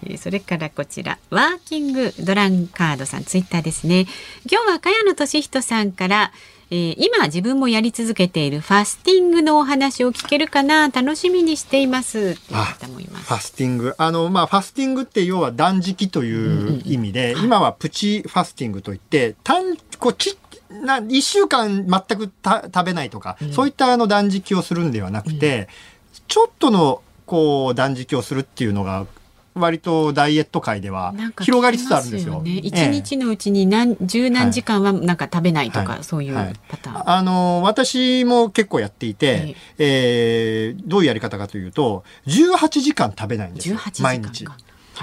[SPEAKER 6] うん。それからこちらワーキングドランカードさんツイッターですね。今日は茅野俊人さんからえー、今自分もやり続けているファスティングのお話を聞けるかな楽しみにしていますフ
[SPEAKER 5] ァスティング。あのまあファスティングって要は断食という意味で、うんうん、今はプチファスティングといって単こうちな1週間全くた食べないとか、うん、そういったあの断食をするんではなくて、うん、ちょっとのこう断食をするっていうのが割とダイエット界では広がりつつあるんですよ。
[SPEAKER 6] 一、ね、日のうちに何十何時間はなんか食べないとか、はい、そういうパターン、はい、
[SPEAKER 5] あの私も結構やっていて、ええ。ー、どういうやり方かというと18時間食べないんですよ毎日。は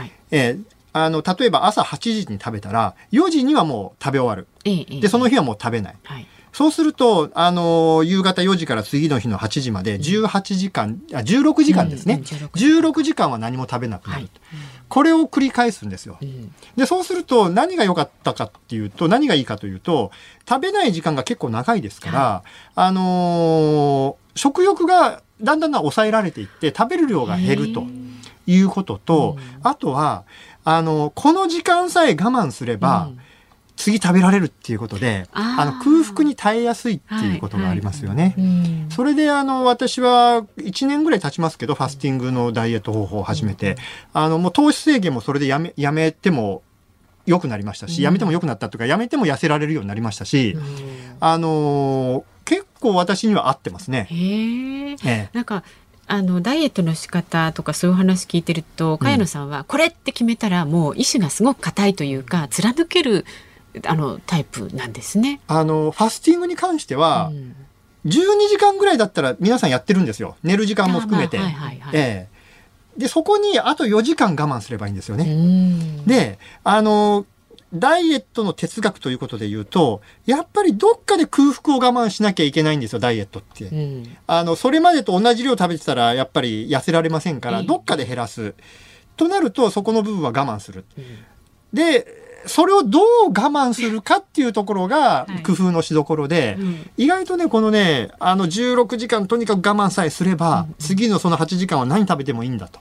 [SPEAKER 5] い。えーあの例えば朝8時に食べたら4時にはもう食べ終わる、ええ、でその日はもう食べない、はい、そうすると、あの、夕方4時から次の日の8時まで18時間、あ、16時間ですね。うん、16時間。は何も食べなくなる、はい、これを繰り返すんですよ。で、そうすると何が良かったかっていうと、何がいいかというと、食べない時間が結構長いですから、はい、あのー、食欲がだんだん抑えられていって、食べる量が減るということと、あとは、あの、この時間さえ我慢すれば、うん次食べられるっていうことであの空腹に耐えやすいっていうことがありますよね。はいはい、それであの私は1年ぐらい経ちますけどファスティングのダイエット方法を始めて。あのもう糖質制限もそれでやめやめても良くなりましたし、やめても良くなったとか、やめても痩せられるようになりましたし、あのー結構私には合ってますね。
[SPEAKER 6] へえ。
[SPEAKER 5] ええ。
[SPEAKER 6] なんかあのダイエットの仕方とかそういう話聞いてると茅野さんはこれって決めたらもう意志がすごく硬いというか貫けるあのタイプなんですね。
[SPEAKER 5] あの、ファスティングに関しては、
[SPEAKER 6] うん
[SPEAKER 5] 12時間ぐらいだったら皆さんやってるんですよ。寝る時間も含めて。で、そこにあと4時間我慢すればいいんですよね。
[SPEAKER 6] うん
[SPEAKER 5] で、あの、ダイエットの哲学ということで言うと、やっぱりどっかで空腹を我慢しなきゃいけないんですよ、ダイエットって。
[SPEAKER 6] うん
[SPEAKER 5] あの、それまでと同じ量食べてたら、やっぱり痩せられませんから、
[SPEAKER 6] ええ
[SPEAKER 5] どっかで減らす。となると、そこの部分は我慢する。で、それをどう我慢するかっていうところが
[SPEAKER 6] はい。
[SPEAKER 5] 工夫のしどころで、
[SPEAKER 6] うん。
[SPEAKER 5] 意外とね、このね、あの16時間とにかく我慢さえすれば、次のその8時間は何食べてもいいんだと。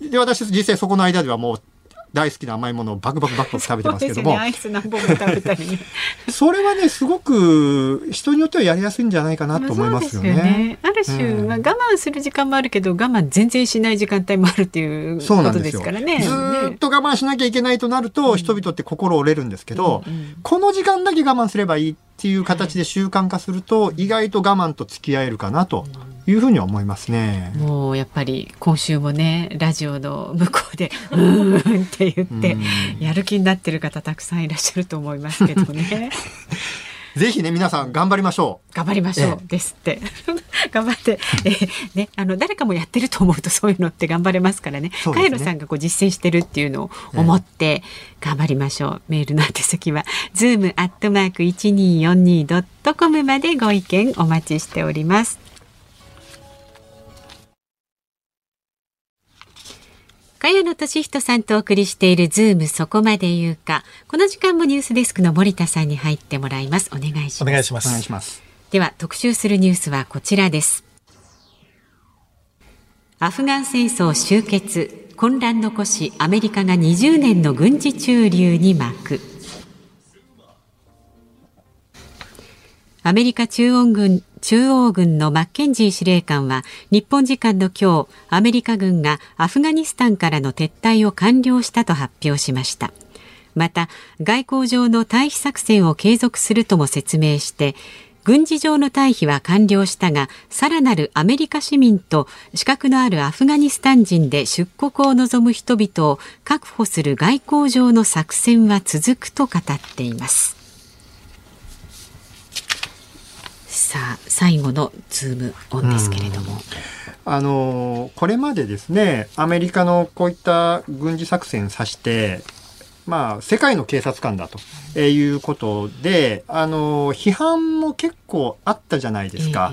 [SPEAKER 5] で、私実際そこの間ではもう大好きな甘いものをバクバクバクバク食べてますけども、
[SPEAKER 6] ね。アイス何本も食べたり。ね。
[SPEAKER 5] それはね、すごく人によってはやりやすいんじゃないかなと思いますよ
[SPEAKER 6] そうです
[SPEAKER 5] ね。
[SPEAKER 6] ある種、
[SPEAKER 5] うん。
[SPEAKER 6] まあ、我慢する時間もあるけど我慢全然しない時間帯もあるっていうことで
[SPEAKER 5] そうなんです
[SPEAKER 6] からね。
[SPEAKER 5] ずーっと我慢しなきゃいけないとなると、人々って心折れるんですけど、この時間だけ我慢すればいいっていう形で習慣化すると、意外と我慢と付き合えるかなというふうには思いますね。
[SPEAKER 6] もうやっぱり今週もねラジオの向こうで「うーん」って言ってやる気になってる方たくさんいらっしゃると思いますけどね。
[SPEAKER 5] ぜひね、皆さん頑張りましょ
[SPEAKER 6] 頑張りましょうですって。頑張って、えーね、あの誰かもやってると思うとそういうのって頑張れますからね。
[SPEAKER 5] ね。
[SPEAKER 6] カイロさんがこう実践してるっていうのを思って頑張りましょう、メールの宛先は zoom アットマーク 1242.com までご意見お待ちしております萱野稔人さんとお送りしているズームそこまで言うか。この時間もニュースデスクの森田さんに入ってもらいます。お願いします。
[SPEAKER 7] お願いしま
[SPEAKER 5] う。お願い
[SPEAKER 7] す
[SPEAKER 5] します。
[SPEAKER 6] では特集するニュースはこちらです。アフガン戦争終結。混乱残しアメリカが20年の軍事駐留に幕。アメリカ中央軍中央軍のマッケンジー司令官は日本時間の今日アメリカ軍がアフガニスタンからの撤退を完了したと発表しました。また外交上の退避作戦を継続するとも説明して軍事上の退避は完了したがさらなるアメリカ市民と資格のあるアフガニスタン人で出国を望む人々を確保する外交上の作戦は続くと語っています。さあ最後のズームオンですけれども、
[SPEAKER 5] あのこれまでですね、アメリカのこういった軍事作戦を指して、まあ、世界の警察官だとえーいうことで、あの批判も結構あったじゃないですか。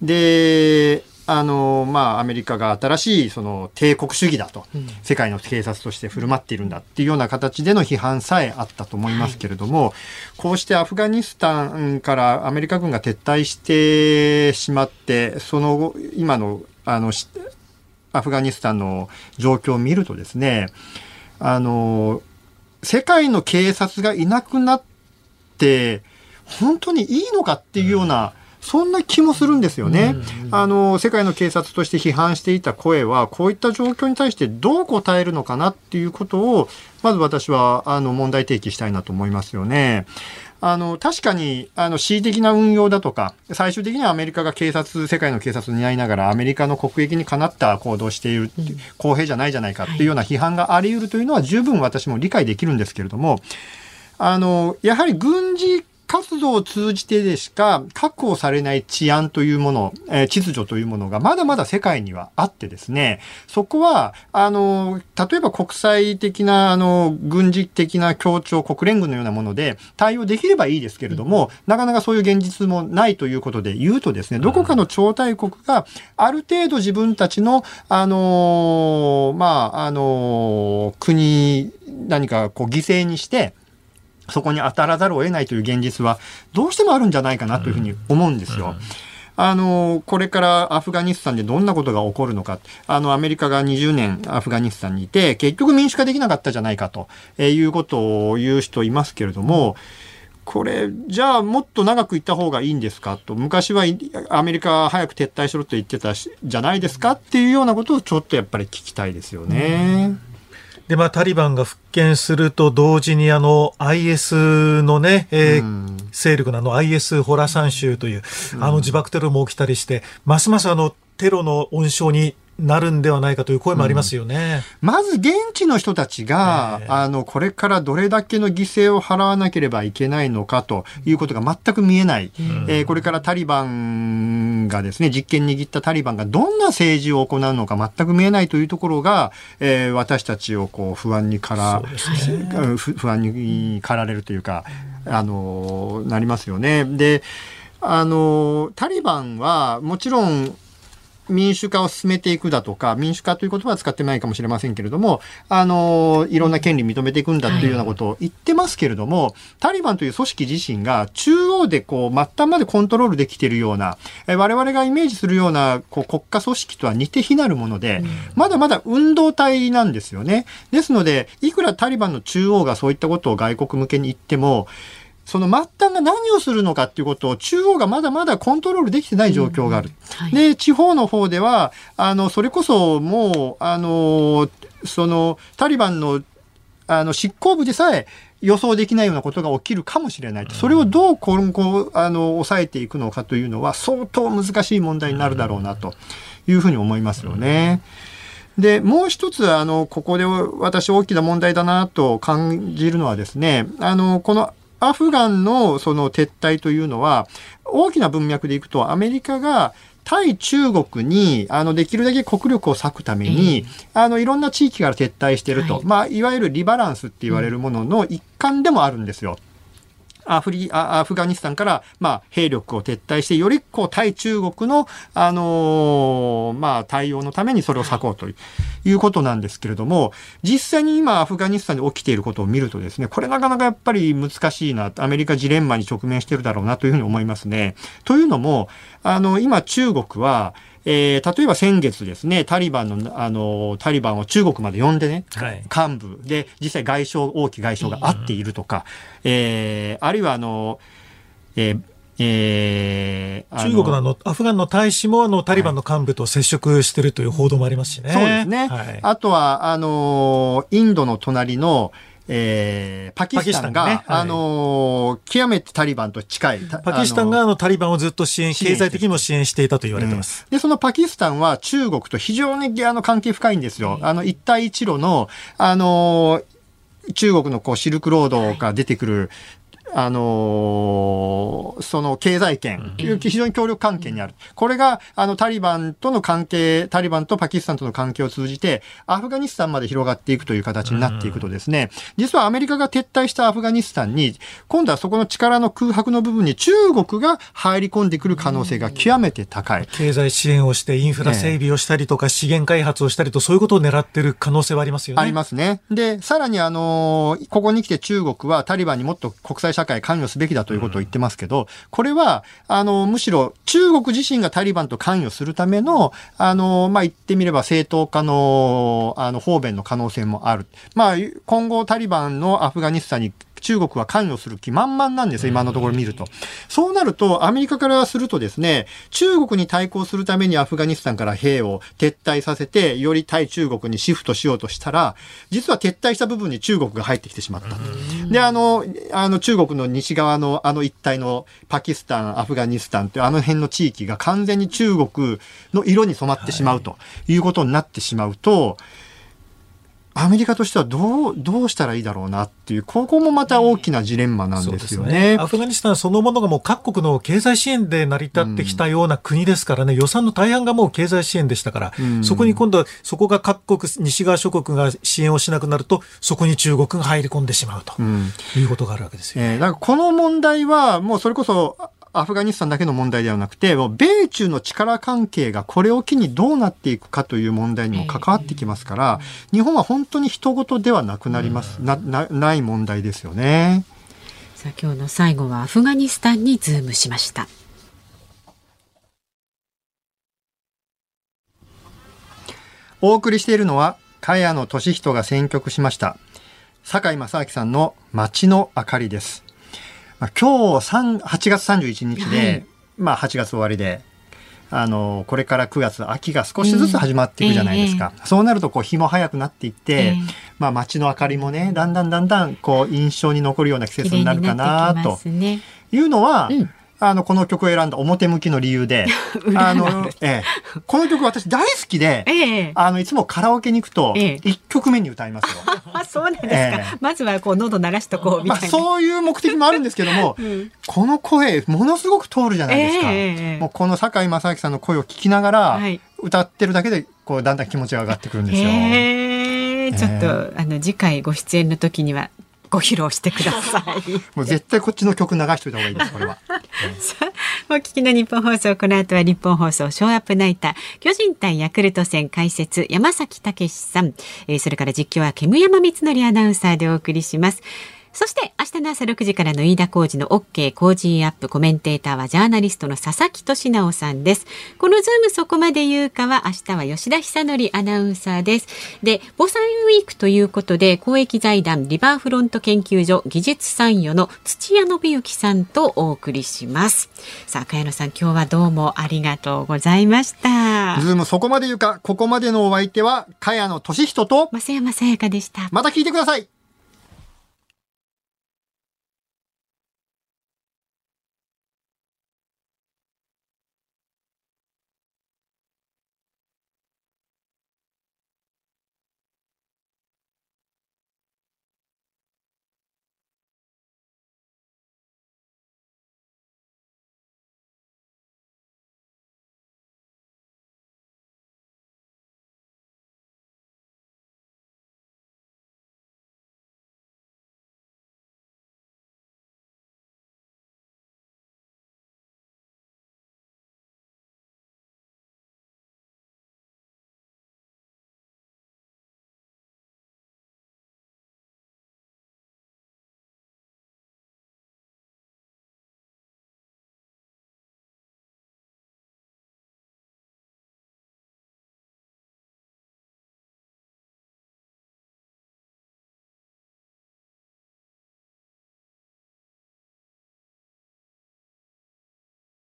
[SPEAKER 5] で、あのまあ、アメリカが新しいその帝国主義だと、世界の警察として振る舞っているんだっていうような形での批判さえあったと思いますけれども、こうしてアフガニスタンからアメリカ軍が撤退してしまって、その後、今の、あの、しアフガニスタンの状況を見るとですね、あの、世界の警察がいなくなって、本当にいいのかっていうような、そんな気もするんですよね。あの、世界の警察として批判していた声は、こういった状況に対してどう答えるのかなっていうことを、まず私は、あの、問題提起したいなと思いますよね。あの、確かに、あの、恣意的な運用だとか、最終的にはアメリカが警察、世界の警察に担いながら、アメリカの国益にかなった行動をしているう、公平じゃないじゃないかっていうような批判があり得るというのは十分私も理解できるんですけれども、あの、やはり軍事活動を通じてでしか確保されない治安というもの、えー秩序というものがまだまだ世界にはあってですね、そこは、あの、例えば国際的な、あの、軍事的な協調、国連軍のようなもので対応できればいいですけれども、なかなかそういう現実もないということで言うとですね、どこかの超大国がある程度自分たちの、あの、まあ、あの、国、何かこう犠牲にして、そこに当たらざるを得ないという現実はどうしてもあるんじゃないかなというふうに思うんですよ。あの、これからアフガニスタンでどんなことが起こるのか。あの、アメリカが20年アフガニスタンにいて、結局民主化できなかったじゃないかとえーいうことを言う人いますけれども、これ、じゃあもっと長く行った方がいいんですかと。昔はいアメリカ早く撤退しろと言ってたしじゃないですかっていうようなことをちょっとやっぱり聞きたいですよね。
[SPEAKER 7] で、まあ、タリバンが復権すると同時に、あの、IS のね、えー、勢力のあの IS ホラサン州という、あの自爆テロも起きたりして、ますますあの、テロの温床になるんではないかという声もありますよね。
[SPEAKER 5] うん、まず現地の人たちが、えー、あの、これからどれだけの犠牲を払わなければいけないのかということが全く見えない。うん、えー、これからタリバンがですね、実権握ったタリバンがどんな政治を行うのか全く見えないというところが、えー、私たちをこう不安にから、ね、不安に駆られるというか、あの、なりますよね。で、あの、タリバンはもちろん民主化を進めていくだとか、民主化という言葉は使ってないかもしれませんけれども、あの、いろんな権利認めていくんだというようなことを言ってますけれども、はい、タリバンという組織自身が中央でこう、末端までコントロールできているような、え我々がイメージするようなこう国家組織とは似て非なるもので、まだまだ運動体なんですよね。ですので、いくらタリバンの中央がそういったことを外国向けに言っても、その末端が何をするのかっていうことを中央がまだまだコントロールできてない状況がある。うんはい、で、地方の方では、あの、それこそもう、あの、その、タリバンの、あの、執行部でさえ、予想できないようなことが起きるかもしれない。それをどう今後、あの、抑えていくのかというのは相当難しい問題になるだろうなというふうに思いますよね。で、もう一つ、あの、ここで私大きな問題だなと感じるのはですね、あの、このアフガンのその撤退というのは、大きな文脈でいくと、アメリカが対中国に、あの、できるだけ国力を割くために、うん、あの、いろんな地域から撤退していると。はい、まあ、いわゆるリバランスって言われるものの一環でもあるんですよ。アフリアフガニスタンから、まあ、兵力を撤退して、よりこう対中国の、あのー、まあ、対応のためにそれを割こうということなんですけれども、実際に今、アフガニスタンで起きていることを見るとですね、これなかなかやっぱり難しいな、アメリカジレンマに直面してるだろうなというふうに思いますね。というのも、あの、今中国は、えー、例えば先月ですね、タリバンの、あの、タリバンを中国まで呼んでね、はい、幹部で、実際外相、王毅外相が会っているとか、うん、えー、あるいはあの、えー
[SPEAKER 7] えー、中国のあのアフガンの大使もあのタリバンの幹部と接触しているという報道もありますしね。
[SPEAKER 5] そうですね。はい、あとはあのインドの隣のえー、パキスタンが、ねはい、あのー、極めてタリバンと近い。
[SPEAKER 7] パキスタンがあのタリバンをずっと支援、経済的にも支援していたと言われてます。
[SPEAKER 5] うん、で、そのパキスタンは中国と非常にあの関係深いんですよ。あの、一帯一路の、あのー、中国のこうシルクロードが出てくる、あのー、その経済圏、非常に協力関係にある。これが、あの、タリバンとの関係、タリバンとパキスタンとの関係を通じて、アフガニスタンまで広がっていくという形になっていくとですね、実はアメリカが撤退したアフガニスタンに、今度はそこの力の空白の部分に中国が入り込んでくる可能性が極めて高い。
[SPEAKER 7] 経済支援をして、インフラ整備をしたりとか、資源開発をしたりと、そういうことを狙ってる可能性はありますよね。
[SPEAKER 5] ありますね。で、さらにあの、ここに来て中国はタリバンにもっと国際社会関与すべきだということを言ってますけど、これは、あの、むしろ中国自身がタリバンと関与するための、あの、まあ、言ってみれば正当化の、あの、方便の可能性もある。まあ、今後タリバンのアフガニスタンに中国は関与する気満々なんですよ、今のところ見ると。そうなると、アメリカからするとですね、中国に対抗するためにアフガニスタンから兵を撤退させて、より対中国にシフトしようとしたら、実は撤退した部分に中国が入ってきてしまった。で、あの、あの中国の西側のあの一帯のパキスタン、アフガニスタンというあの辺の地域が完全に中国の色に染まってしまうということになってしまうと、はいアメリカとしてはどう、どうしたらいいだろうなっていう、ここもまた大きなジレンマなんですよね。
[SPEAKER 7] ね。アフガニスタンそのものがもう各国の経済支援で成り立ってきたような国ですからね、うん、予算の大半がもう経済支援でしたから、うん、そこに今度は、そこが各国、西側諸国が支援をしなくなると、そこに中国が入り込んでしまうと、うん、いうことがあるわけですよ。
[SPEAKER 5] えー、だからこの問題は、もうそれこそ、アフガニスタンだけの問題ではなくて、もう米中の力関係がこれを機にどうなっていくかという問題にも関わってきますから、日本は本当に人事ではなくなります、ななない問題ですよね。
[SPEAKER 6] さあ今日の最後はアフガニスタンにズームしました。
[SPEAKER 5] お送りしているのは、茅野俊人が選曲しました。堺正明さんの街の明かりです。まあ、今日8月31日で、はい、まあ8月終わりで、あの、これから9月、秋が少しずつ始まっていくじゃないですか。そうなると、こう、日も早くなっていって、
[SPEAKER 6] ええ
[SPEAKER 5] まあ、街の明かりもね、だんだんだんだん、こう、印象に残るような季節になるかな、と。いうのは、
[SPEAKER 6] うん
[SPEAKER 5] あの、この曲を選んだ表向きの理由で、あの、ええ、この曲私大好きで、
[SPEAKER 6] ええ
[SPEAKER 5] あの、いつもカラオケに行くと、
[SPEAKER 6] ええ
[SPEAKER 5] 1曲目に歌いますよ。
[SPEAKER 6] あ、そうなんですか。
[SPEAKER 5] ええ
[SPEAKER 6] まずはこう喉鳴らしとこうみ
[SPEAKER 5] まあ、
[SPEAKER 6] たいな。
[SPEAKER 5] そういう目的もあるんですけども、
[SPEAKER 6] ん
[SPEAKER 5] この声、ものすごく通るじゃないですか。
[SPEAKER 6] ええええ
[SPEAKER 5] もうこの堺正明さんの声を聞きながら、
[SPEAKER 6] はい
[SPEAKER 5] 歌ってるだけで、こう、だんだん気持ちが上がってくるんですよ。
[SPEAKER 6] へえ、ちょっと、あの次回ご出演の時にはご披露してください。
[SPEAKER 5] もう絶対こっちの曲流しといた方がいいです、これは。
[SPEAKER 6] お聞きの日本放送この後は日本放送ショーアップナイター巨人対ヤクルト戦解説山崎武さん、えーそれから実況は煙山光紀アナウンサーでお送りします。そして明日の朝6時からの飯田浩二の OK 工事アップコメンテーターはジャーナリストの佐々木俊尚さんです。このズームそこまで言うかは明日は吉田尚記アナウンサーです。で、防災ウィークということで公益財団リバーフロント研究所技術参与の土屋信之さんとお送りします。さあ、茅野さん今日はどうもありがとうございました。
[SPEAKER 5] ズームそこまで言うか、ここまでのお相手は、茅野俊人と、
[SPEAKER 6] 増山さやかでした。
[SPEAKER 5] また聞いてください。